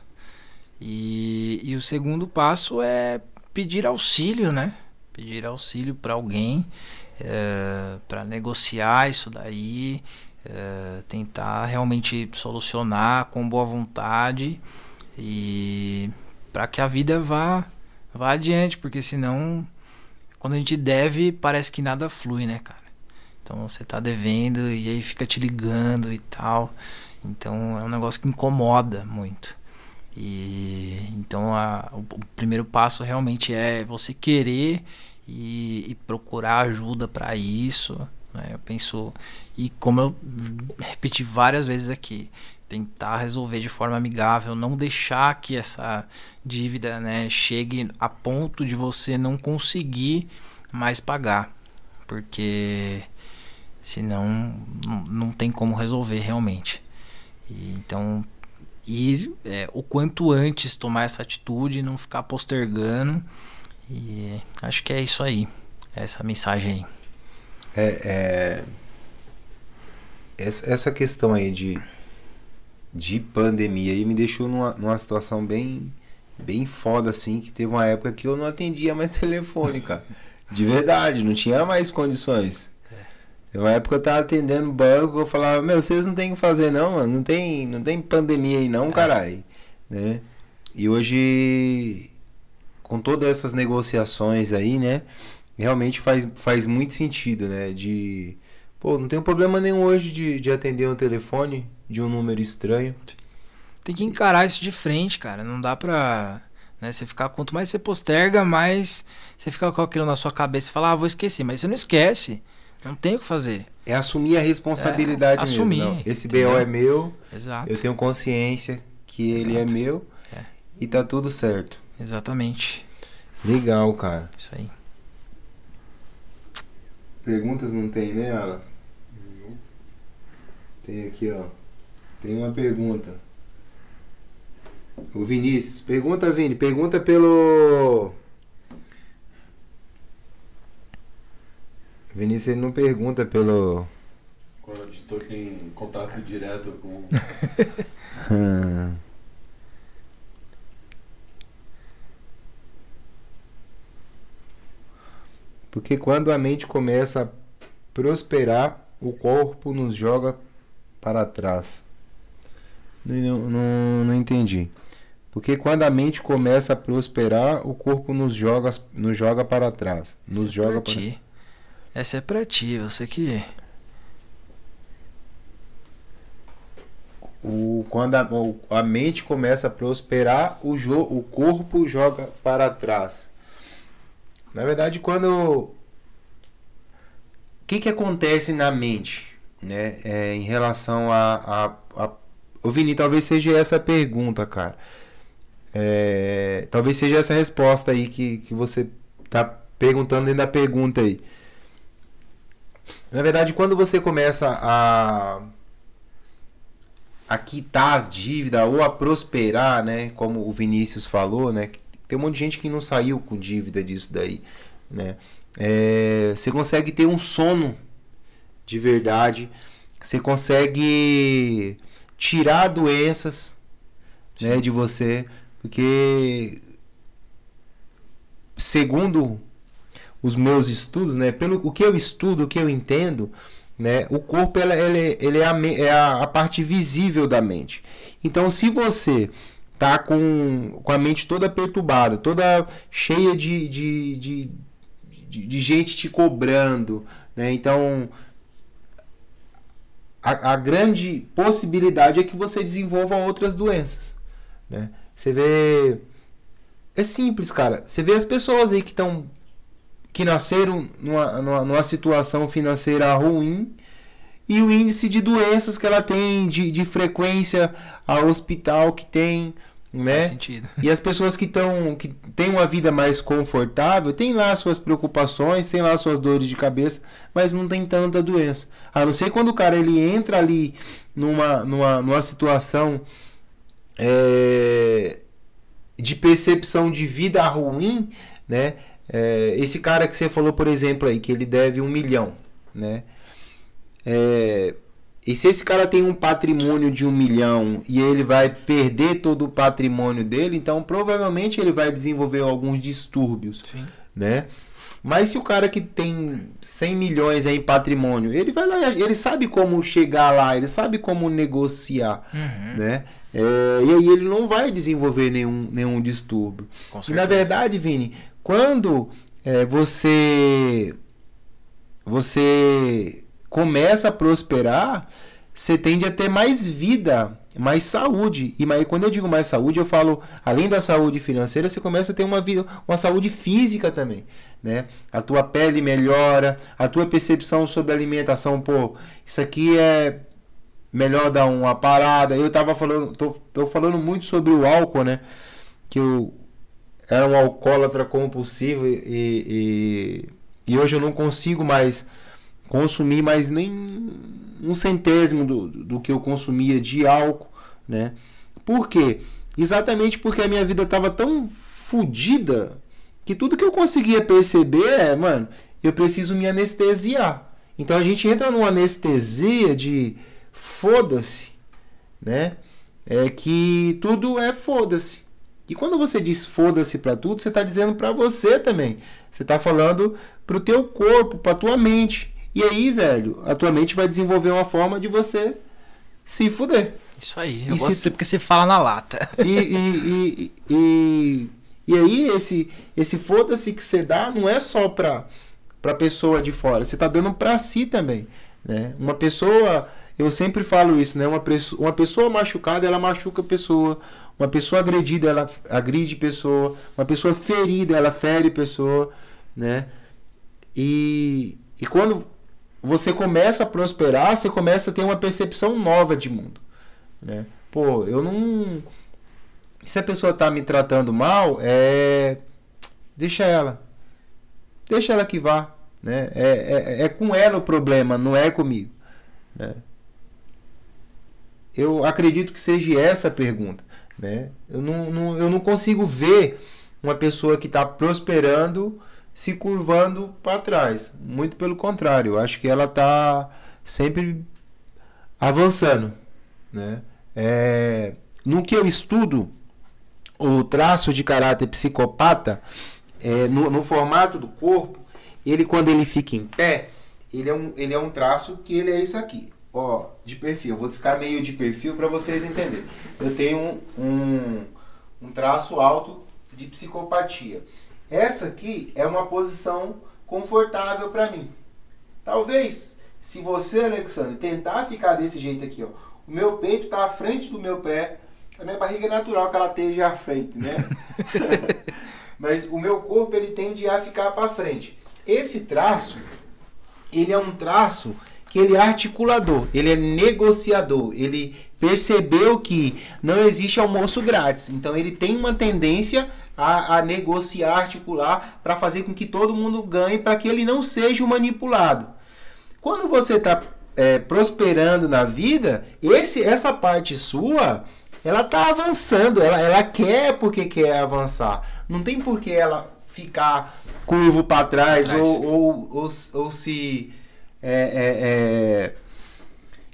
E, e o segundo passo é pedir auxílio, né? Pedir auxílio para alguém é, para negociar isso daí, é, tentar realmente solucionar com boa vontade e para que a vida vá vá adiante, porque senão quando a gente deve parece que nada flui, né, cara? Então você tá devendo e aí fica te ligando e tal. Então é um negócio que incomoda muito. E então a, o, o primeiro passo realmente é você querer e, e procurar ajuda para isso. Né? Eu penso e como eu repeti várias vezes aqui, tentar resolver de forma amigável, não deixar que essa dívida né, chegue a ponto de você não conseguir mais pagar, porque senão não, tem como resolver realmente. E, então, ir é, o quanto antes tomar essa atitude, não ficar postergando. E acho que é isso aí, essa mensagem aí. É, é... Essa, questão aí de, de pandemia aí me deixou numa, numa situação bem, bem foda, assim, que teve uma época que eu não atendia mais telefone, cara. De verdade, não tinha mais condições. Uma época eu tava atendendo banco, eu falava, meu, vocês não tem o que fazer não, mano. Não tem, não tem pandemia aí não, é. caralho. Né? E hoje, com todas essas negociações aí, né? Realmente faz, faz muito sentido, né? De. Pô, não tem problema nenhum hoje de, de atender um telefone de um número estranho. Tem que encarar isso de frente, cara. Não dá pra. Né, você ficar, quanto mais você posterga, mais você fica com aquilo na sua cabeça e fala, ah, vou esquecer. Mas você não esquece. Não tem o que fazer. É assumir a responsabilidade é, mesmo. Assumir. Não. Esse entendeu? BO é meu. Exato. Eu tenho consciência que ele é Exato. é meu. É. E tá tudo certo. Exatamente. Legal, cara. Isso aí. Perguntas não tem, né, Alan? Tem aqui, ó. Tem uma pergunta. O Vinícius. Pergunta, Vini. Pergunta pelo Vinícius não pergunta pelo. Quando eu estou em contato direto com. Porque quando a mente começa a prosperar, o corpo nos joga para trás. Não, não, não entendi. Porque quando a mente começa a prosperar, o corpo nos joga, nos joga para trás. Nos Isso é joga é para ti. Essa é pra ti, você que. o, quando a, o- a mente começa a prosperar, o, jo, o corpo joga para trás. Na verdade, quando. O que, que acontece na mente? Né? É, em relação a, a, a. Ô Vini, talvez seja essa a pergunta, cara. É, talvez seja essa a resposta aí que, que você tá perguntando dentro da pergunta aí. Na verdade, quando você começa a a quitar as dívidas ou a prosperar, né? Como o Vinícius falou, né? Tem um monte de gente que não saiu com dívida disso daí, né? É, você consegue ter um sono de verdade, você consegue tirar doenças, né? De você, porque segundo os meus estudos, né? Pelo o que eu estudo, o que eu entendo, né? O corpo ela, ele, ele é, a, é a, a parte visível da mente. Então, se você tá com, com a mente toda perturbada, toda cheia de, de, de, de, de gente te cobrando, né? Então, a, a grande possibilidade é que você desenvolva outras doenças, né? Você vê é simples, cara. Você vê as pessoas aí que estão que nasceram numa, numa, numa situação financeira ruim e o índice de doenças que ela tem, de, de frequência ao hospital que tem, né? E as pessoas que estão que têm uma vida mais confortável, tem lá suas preocupações, tem lá suas dores de cabeça, mas não tem tanta doença. A não ser quando o cara ele entra ali numa, numa, numa situação é, de percepção de vida ruim, né? É, esse cara que você falou, por exemplo, aí, que ele deve um milhão, né? É, e se esse cara tem um patrimônio de um milhão e ele vai perder todo o patrimônio dele, então provavelmente ele vai desenvolver alguns distúrbios, Sim. né? Mas se o cara que tem 100 milhões em patrimônio, ele vai lá, ele sabe como chegar lá, ele sabe como negociar, Uhum. né? É, e aí ele não vai desenvolver nenhum, nenhum distúrbio. E na verdade, Vini, quando é, você você começa a prosperar, você tende a ter mais vida, mais saúde. E mais, quando eu digo mais saúde, eu falo, além da saúde financeira, você começa a ter uma vida, uma saúde física também, né? A tua pele melhora, a tua percepção sobre alimentação, pô, isso aqui é melhor dar uma parada. Eu tava falando, tô, tô falando muito sobre o álcool, né? Que eu era um alcoólatra compulsivo e, e, e hoje eu não consigo mais consumir mais nem um centésimo do, do que eu consumia de álcool, né? Por quê? Exatamente porque a minha vida tava tão fodida que tudo que eu conseguia perceber é, mano, eu preciso me anestesiar. Então a gente entra numa anestesia de foda-se, né? É que tudo é foda-se. E quando você diz foda-se pra tudo, você tá dizendo pra você também. Você tá falando pro teu corpo, pra tua mente. E aí, velho, a tua mente vai desenvolver uma forma de você se fuder. Isso aí. E Eu se gosto tu- porque você fala na lata. E, e, e, e, e aí, esse, esse foda-se que você dá não é só pra, pra pessoa de fora, você tá dando pra si também. Né? Uma pessoa, eu sempre falo isso, né? Uma, pessoa- uma pessoa machucada, ela machuca a pessoa. Uma pessoa agredida, ela agride pessoa. Uma pessoa ferida, ela fere pessoa, né? E, e quando você começa a prosperar, você começa a ter uma percepção nova de mundo, né? Pô, eu não se a pessoa tá me tratando mal, é deixa ela. Deixa ela que vá, né? É, é, é com ela o problema, não é comigo, né? Eu acredito que seja essa a pergunta, né? Eu não, não, eu não consigo ver uma pessoa que está prosperando se curvando para trás. Muito pelo contrário, eu acho que ela está sempre avançando, né? É, no que eu estudo, o traço de caráter psicopata, é, no, no formato do corpo, ele quando ele fica em pé, ele é um, ele é um traço que ele é isso aqui. Ó, de perfil. Vou ficar meio de perfil para vocês entenderem. Eu tenho um, um, um traço alto de psicopatia. Essa aqui é uma posição confortável para mim. Talvez, se você, Alexandre, tentar ficar desse jeito aqui, ó, o meu peito está à frente do meu pé, a minha barriga é natural que ela esteja à frente, né? Mas o meu corpo ele tende a ficar para frente. Esse traço, ele é um traço que ele é articulador, ele é negociador, ele percebeu que não existe almoço grátis, então ele tem uma tendência a, a negociar, articular para fazer com que todo mundo ganhe, para que ele não seja manipulado. Quando você está é, prosperando na vida, esse, essa parte sua, ela está avançando, ela, ela quer porque quer avançar. Não tem por que ela ficar curvo para trás ou, ou, ou, ou se é, é, é,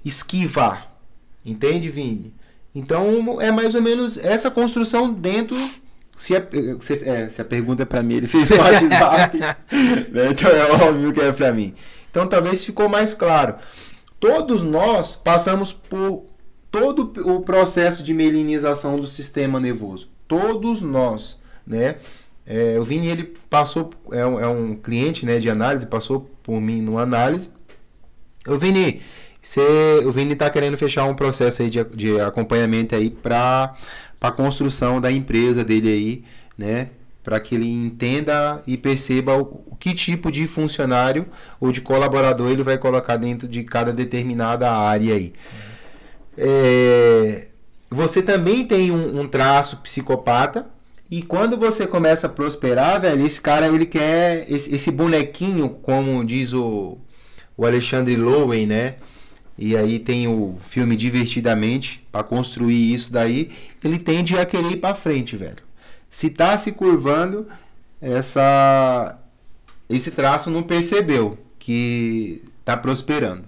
esquivar. Entende, Vini? Então é mais ou menos essa construção dentro. Se a, se, é, se a pergunta é para mim, ele fez o WhatsApp. né? Então é óbvio que é para mim. Então talvez ficou mais claro. Todos nós passamos por todo o processo de melinização do sistema nervoso. Todos nós, né? É, o Vini ele passou é um, é um cliente né, de análise, passou por mim numa análise Ô Vini, cê, o Vini tá querendo fechar um processo aí de, de acompanhamento aí para a construção da empresa dele aí, né? Para que ele entenda e perceba o, o, que tipo de funcionário ou de colaborador ele vai colocar dentro de cada determinada área aí. É, você também tem um, um traço psicopata, e quando você começa a prosperar, velho, esse cara ele quer esse, esse bonequinho, como diz o o Alexandre Lowen, né? E aí tem o filme Divertidamente para construir isso daí, ele tende a querer ir para frente, velho. Se tá se curvando, essa esse traço não percebeu que tá prosperando.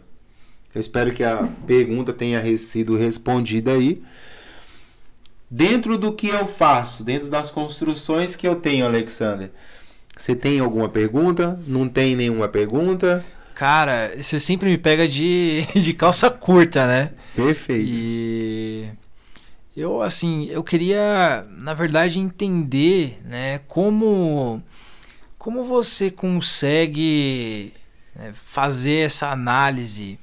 Eu espero que a pergunta tenha sido respondida aí. Dentro do que eu faço, dentro das construções que eu tenho, Alexander, você tem alguma pergunta? Não tem nenhuma pergunta? Cara, você sempre me pega de, de calça curta, né? Perfeito. E eu, assim, eu queria, na verdade, entender, né, como, como você consegue né, fazer essa análise.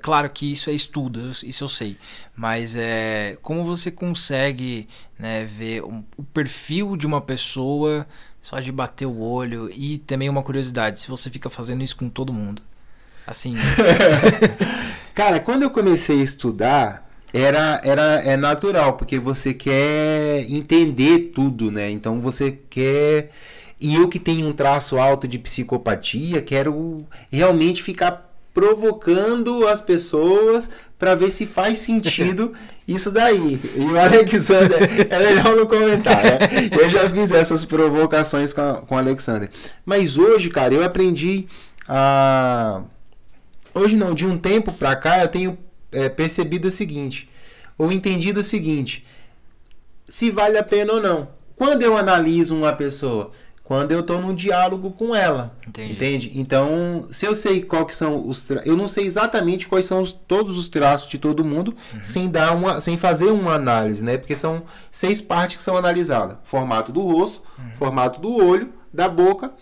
Claro que isso é estudo, isso eu sei, mas é como você consegue né, ver o, o perfil de uma pessoa só de bater o olho e também uma curiosidade, se você fica fazendo isso com todo mundo. Assim. Cara, quando eu comecei a estudar, era, era é natural, porque você quer entender tudo, né? Então você quer. E eu que tenho um traço alto de psicopatia, quero realmente ficar provocando as pessoas para ver se faz sentido isso daí. E o Alexander, é melhor não comentar, né? Eu já fiz essas provocações com, a, com o Alexander. Mas hoje, cara, eu aprendi a Hoje não, de um tempo para cá eu tenho é, percebido o seguinte, ou entendido o seguinte, se vale a pena ou não. Quando eu analiso uma pessoa, quando eu estou num diálogo com ela, Entendi. entende? Então, se eu sei qual que são os, eu não sei exatamente quais são os, todos os traços de todo mundo, uhum. sem dar uma, sem fazer uma análise, né? Porque são seis partes que são analisadas: formato do rosto, uhum. formato do olho, da boca,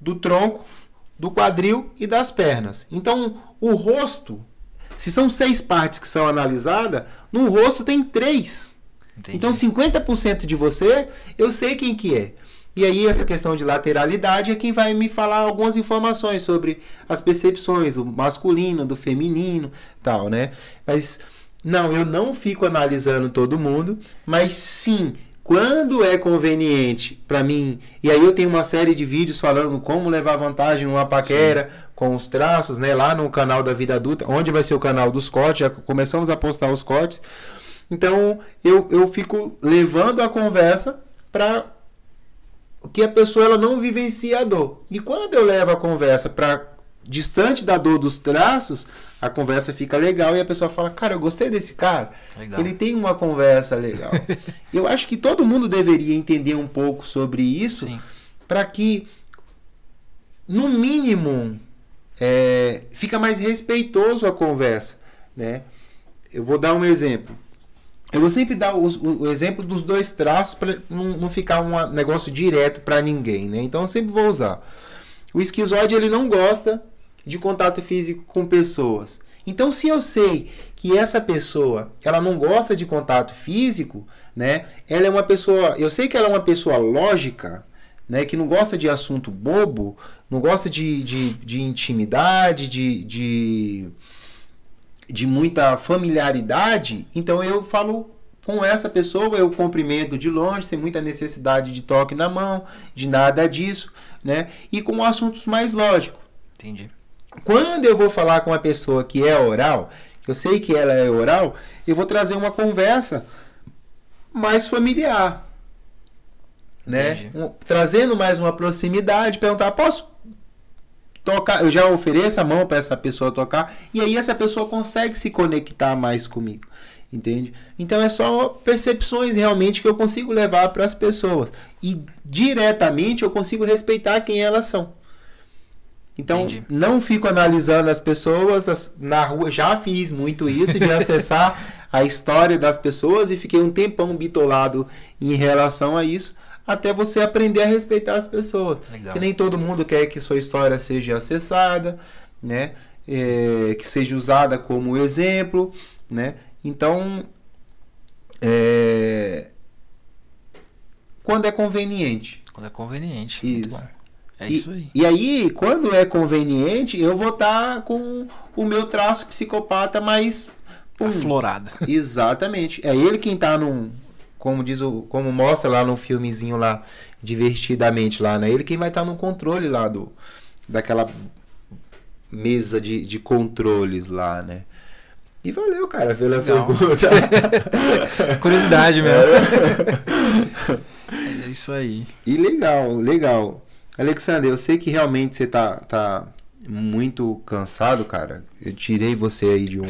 do tronco, do quadril e das pernas. Então, o rosto, se são seis partes que são analisadas, no rosto tem três. Entendi. Então, 50% de você, eu sei quem que é. E aí, essa questão de lateralidade é quem vai me falar algumas informações sobre as percepções do masculino, do feminino, tal, né? Mas, não, eu não fico analisando todo mundo, mas sim, quando é conveniente para mim, e aí eu tenho uma série de vídeos falando como levar vantagem numa paquera Sim. com os traços, né, lá no canal da Vida Adulta, onde vai ser o canal dos cortes, já começamos a postar os cortes. Então, eu, eu fico levando a conversa para que a pessoa ela não vivencia a dor. E quando eu levo a conversa para distante da dor dos traços, a conversa fica legal e a pessoa fala: Cara, eu gostei desse cara. Legal. Ele tem uma conversa legal. eu acho que todo mundo deveria entender um pouco sobre isso para que no mínimo, é, fica mais respeitoso a conversa, né? Eu vou dar um exemplo. Eu vou sempre dar o, o exemplo dos dois traços para não, não, ficar um negócio direto para ninguém, né? Então eu sempre vou usar. O esquizoide ele não gosta de contato físico com pessoas. Então se eu sei que essa pessoa ela não gosta de contato físico, né? Ela é uma pessoa, eu sei que ela é uma pessoa lógica, né? Que não gosta de assunto bobo, não gosta de, de, de intimidade, de, de de muita familiaridade, então eu falo com essa pessoa, eu cumprimento de longe, sem muita necessidade de toque na mão, de nada disso, né? E com assuntos mais lógicos. Entendi. Quando eu vou falar com uma pessoa que é oral, eu sei que ela é oral, eu vou trazer uma conversa mais familiar. Né? Um, trazendo mais uma proximidade, perguntar, posso tocar, eu já ofereço a mão para essa pessoa tocar e aí essa pessoa consegue se conectar mais comigo, entende? Então é só percepções realmente que eu consigo levar para as pessoas e diretamente eu consigo respeitar quem elas são. Então Entendi. não fico analisando as pessoas as, na rua, já fiz muito isso de acessar a história das pessoas e fiquei um tempão bitolado em relação a isso até você aprender a respeitar as pessoas. Legal. Que nem todo mundo quer que sua história seja acessada, né? É, que seja usada como exemplo, né? Então, é... quando é conveniente. Quando é conveniente. Isso. É e, isso aí. E aí, quando é conveniente, eu vou estar tá com o meu traço psicopata mais pum. aflorado. Exatamente. É ele quem está num, como diz o, como mostra lá no filmezinho lá, divertidamente lá, né? Ele quem vai estar tá no controle lá do daquela mesa de, de controles lá, né? E valeu, cara, pela Legal. pergunta. Curiosidade mesmo. É. é isso aí. E legal, legal. Alexander, eu sei que realmente você tá, tá muito cansado, cara. Eu tirei você aí de um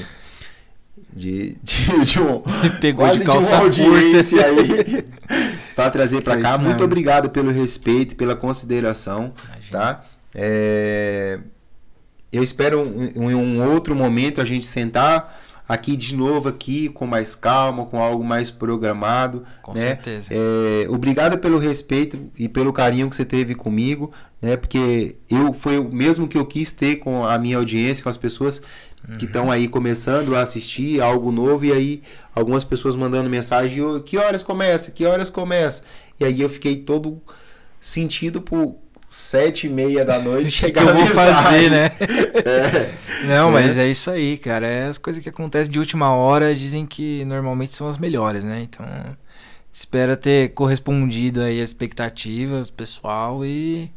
de, de, de um, Pegou quase de, calça de uma audiência aí para trazer para cá. Muito mesmo. obrigado pelo respeito, pela consideração, Imagina. tá? É, eu espero em um, um, outro momento a gente sentar aqui de novo aqui com mais calma, com algo mais programado, com né? certeza. É, obrigado pelo respeito e pelo carinho que você teve comigo, né? Porque eu foi o mesmo que eu quis ter com a minha audiência, com as pessoas uhum. que estão aí começando a assistir algo novo e aí algumas pessoas mandando mensagem, que horas começa? Que horas começa? E aí eu fiquei todo sentido por sete e meia da noite chegar que eu vou fazer, né? é. Não, mas é. é isso aí, cara. É as coisas que acontecem de última hora dizem que normalmente são as melhores, né? Então, espero ter correspondido aí às expectativas pessoal e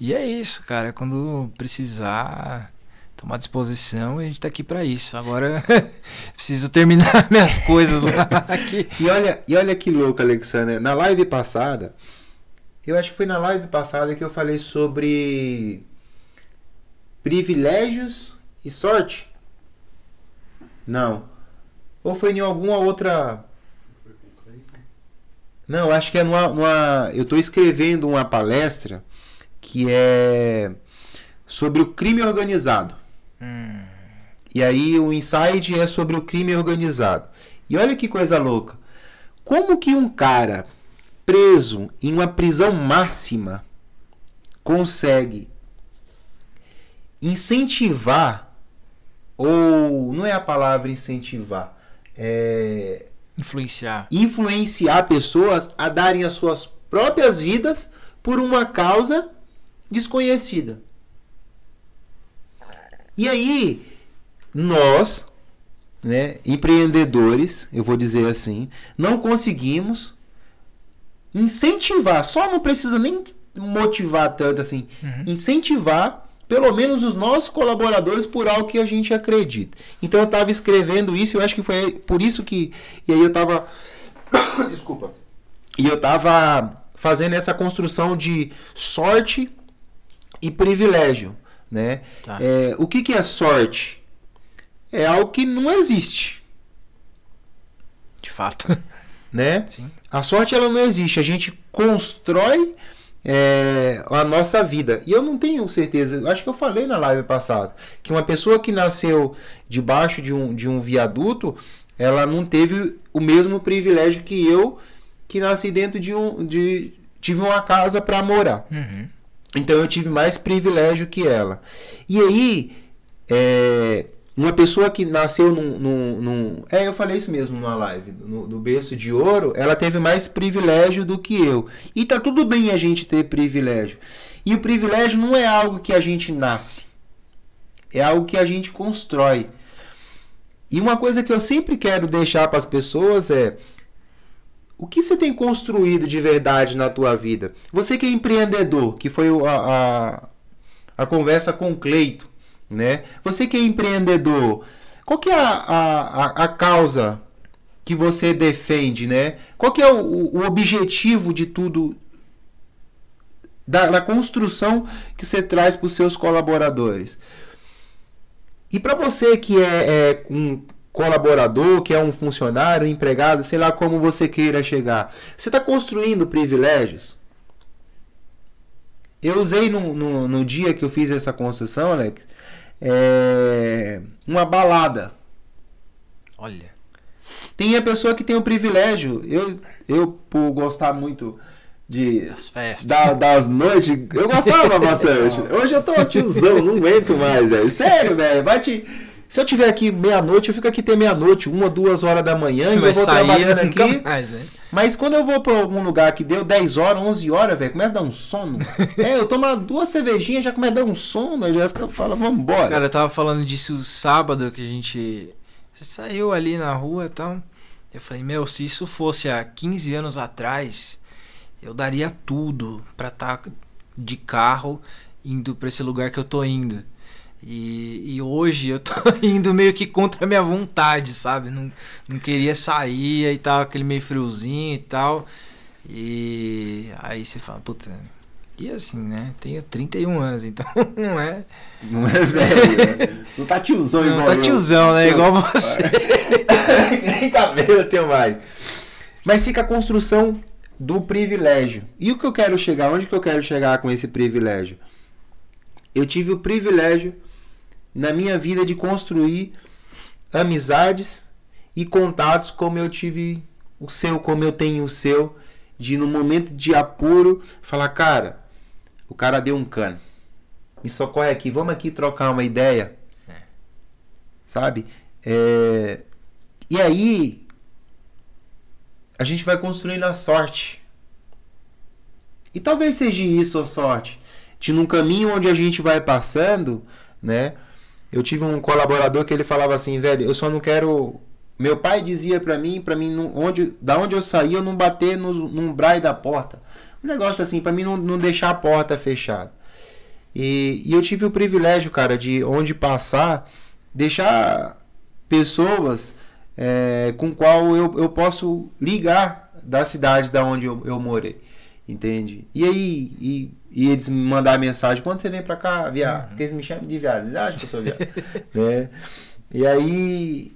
e é isso, cara. Quando precisar, tomar disposição e a gente tá aqui para isso. Agora preciso terminar minhas coisas lá aqui. E olha, e olha que louco, Alexander. Na live passada, eu acho que foi na live passada que eu falei sobre privilégios e sorte. Não. Ou foi em alguma outra. Não, acho que é numa. numa... Eu estou escrevendo uma palestra que é sobre o crime organizado. Hum. E aí o insight é sobre o crime organizado. E olha que coisa louca. Como que um cara preso em uma prisão máxima consegue incentivar ou não é a palavra incentivar, é influenciar. Influenciar pessoas a darem as suas próprias vidas por uma causa desconhecida. E aí, nós, né, empreendedores, eu vou dizer assim, não conseguimos incentivar, só não precisa nem motivar tanto assim, uhum. incentivar pelo menos os nossos colaboradores por algo que a gente acredita. Então eu estava escrevendo isso, eu acho que foi por isso que e aí eu estava desculpa. E eu estava fazendo essa construção de sorte e privilégio. Né? Tá. É, o que, que é sorte? É algo que não existe. De fato. Né? Sim. A sorte ela não existe. A gente constrói é, a nossa vida. E eu não tenho certeza, acho que eu falei na live passada, que uma pessoa que nasceu debaixo de um, de um viaduto, ela não teve o mesmo privilégio que eu, que nasci dentro de um. De, tive uma casa para morar. Uhum. Então eu tive mais privilégio que ela. E aí, é, uma pessoa que nasceu num, num, num, É, eu falei isso mesmo numa live. No, no berço de ouro, ela teve mais privilégio do que eu. E tá tudo bem a gente ter privilégio. E o privilégio não é algo que a gente nasce. É algo que a gente constrói. E uma coisa que eu sempre quero deixar para as pessoas é o que você tem construído de verdade na tua vida? Você que é empreendedor, que foi a, a, a conversa com o Cleito, né? Você que é empreendedor, qual que é a, a, a causa que você defende, né? Qual que é o, o objetivo de tudo, da, da construção que você traz para os seus colaboradores? E para você que é, é um colaborador, que é um funcionário, um empregado, sei lá como você queira chegar, você está construindo privilégios? Eu usei no, no, no, dia que eu fiz essa construção, Alex, é, uma balada. Olha. Tem a pessoa que tem o privilégio. Eu, eu por gostar muito de das festas, da, das noites, eu gostava bastante. Hoje eu tô tiozão, não aguento mais, velho. Sério, velho. Vai te se eu tiver aqui meia-noite, eu fico aqui até meia-noite, uma, duas horas da manhã, e eu vou trabalhando aqui. Mais, mas quando eu vou pra algum lugar que deu 10 horas, 11 horas, velho, começa a dar um sono. é, eu tomo duas cervejinhas, já começa a dar um sono, a Jéssica fala, vambora. Cara, eu tava falando disso sábado, que a gente saiu ali na rua e tal. Eu falei, meu, se isso fosse há 15 anos atrás, eu daria tudo pra estar tá de carro indo pra esse lugar que eu tô indo. E, e, hoje eu tô indo meio que contra a minha vontade, sabe? Não, não queria sair e tal, aquele meio friozinho e tal. E aí você fala, puta. E assim, né? Tenho 31 anos, então não é. Não é velho, né? Não tá tiozão não, igual. Não tá tiozão, né? Igual você. Nem cabelo eu tenho mais. Mas fica a construção do privilégio. E o que eu quero chegar? Onde que eu quero chegar com esse privilégio? Eu tive o privilégio na minha vida de construir amizades e contatos como eu tive o seu, como eu tenho o seu, de no momento de apuro falar, cara, o cara deu um cano. Me socorre aqui, vamos aqui trocar uma ideia. É. Sabe? É... E aí a gente vai construindo a sorte. E talvez seja isso a sorte. De num caminho onde a gente vai passando, né? Eu tive um colaborador que ele falava assim, velho, eu só não quero. Meu pai dizia para mim, para mim, onde, da onde eu saí, eu não bater no, no umbral da porta. Um negócio assim, para mim não, não deixar a porta fechada. E, e eu tive o privilégio, cara, de onde passar, deixar pessoas é, com qual eu, eu posso ligar da cidade da onde eu, eu morei. Entende? E aí, e, e eles me mandar mensagem, quando você vem pra cá, viado? Uhum. Porque eles me chamam de viado, eles acham que eu sou viado. né? E aí,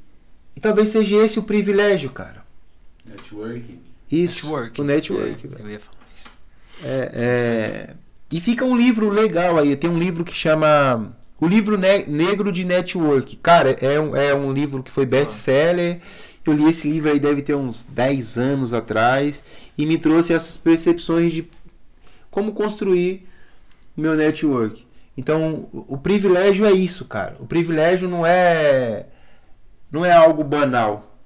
e talvez seja esse o privilégio, cara. Networking. Isso, networking. o network. É, eu ia falar isso. É, é... E fica um livro legal aí, tem um livro que chama... O livro ne Negro de Network. Cara, é um, é um livro que foi best-seller. Eu li esse livro aí, deve ter uns 10 anos atrás. E me trouxe essas percepções de como construir meu network. Então, o, privilégio é isso, cara. O privilégio não é não é algo banal.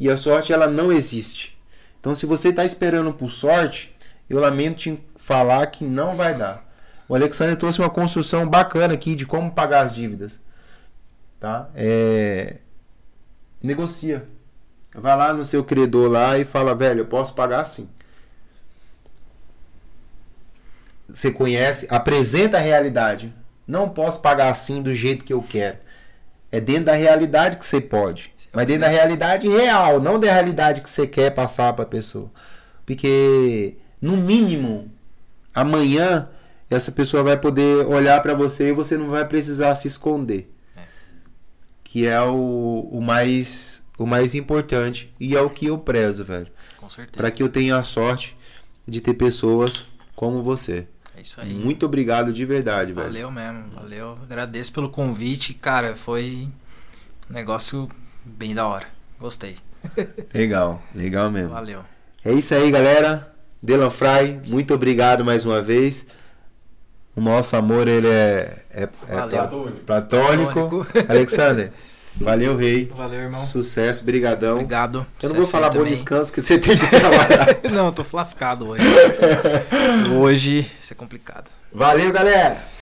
E a sorte ela não existe. Então, se você está esperando por sorte, eu lamento te falar que não vai dar. O Alexandre trouxe uma construção bacana aqui de como pagar as dívidas. Tá? É... Negocia. Vai lá no seu credor lá e fala, velho, eu posso pagar sim. Você conhece, apresenta a realidade. Não posso pagar assim do jeito que eu quero. É dentro da realidade que você pode. Mas dentro da realidade real, não da realidade que você quer passar para a pessoa. Porque, no mínimo, amanhã, essa pessoa vai poder olhar para você e você não vai precisar se esconder. É. Que é o, o, mais, o mais importante. E é o que eu prezo, velho. Com certeza. Para que eu tenha a sorte de ter pessoas como você. Isso aí. Muito obrigado de verdade, velho. Valeu mesmo, valeu. Agradeço pelo convite, cara. Foi um negócio bem da hora. Gostei. Legal, legal mesmo. Valeu. É isso aí, galera. Delan Fry, muito obrigado mais uma vez. O nosso amor, ele é, é, é platônico. Platônico. Alexander, valeu, rei. Valeu, irmão. Sucesso, brigadão. Obrigado. Eu não vou Sucesso falar bom descanso, que você tem que trabalhar. não, eu tô flascado hoje. hoje, isso é complicado. valeu, galera.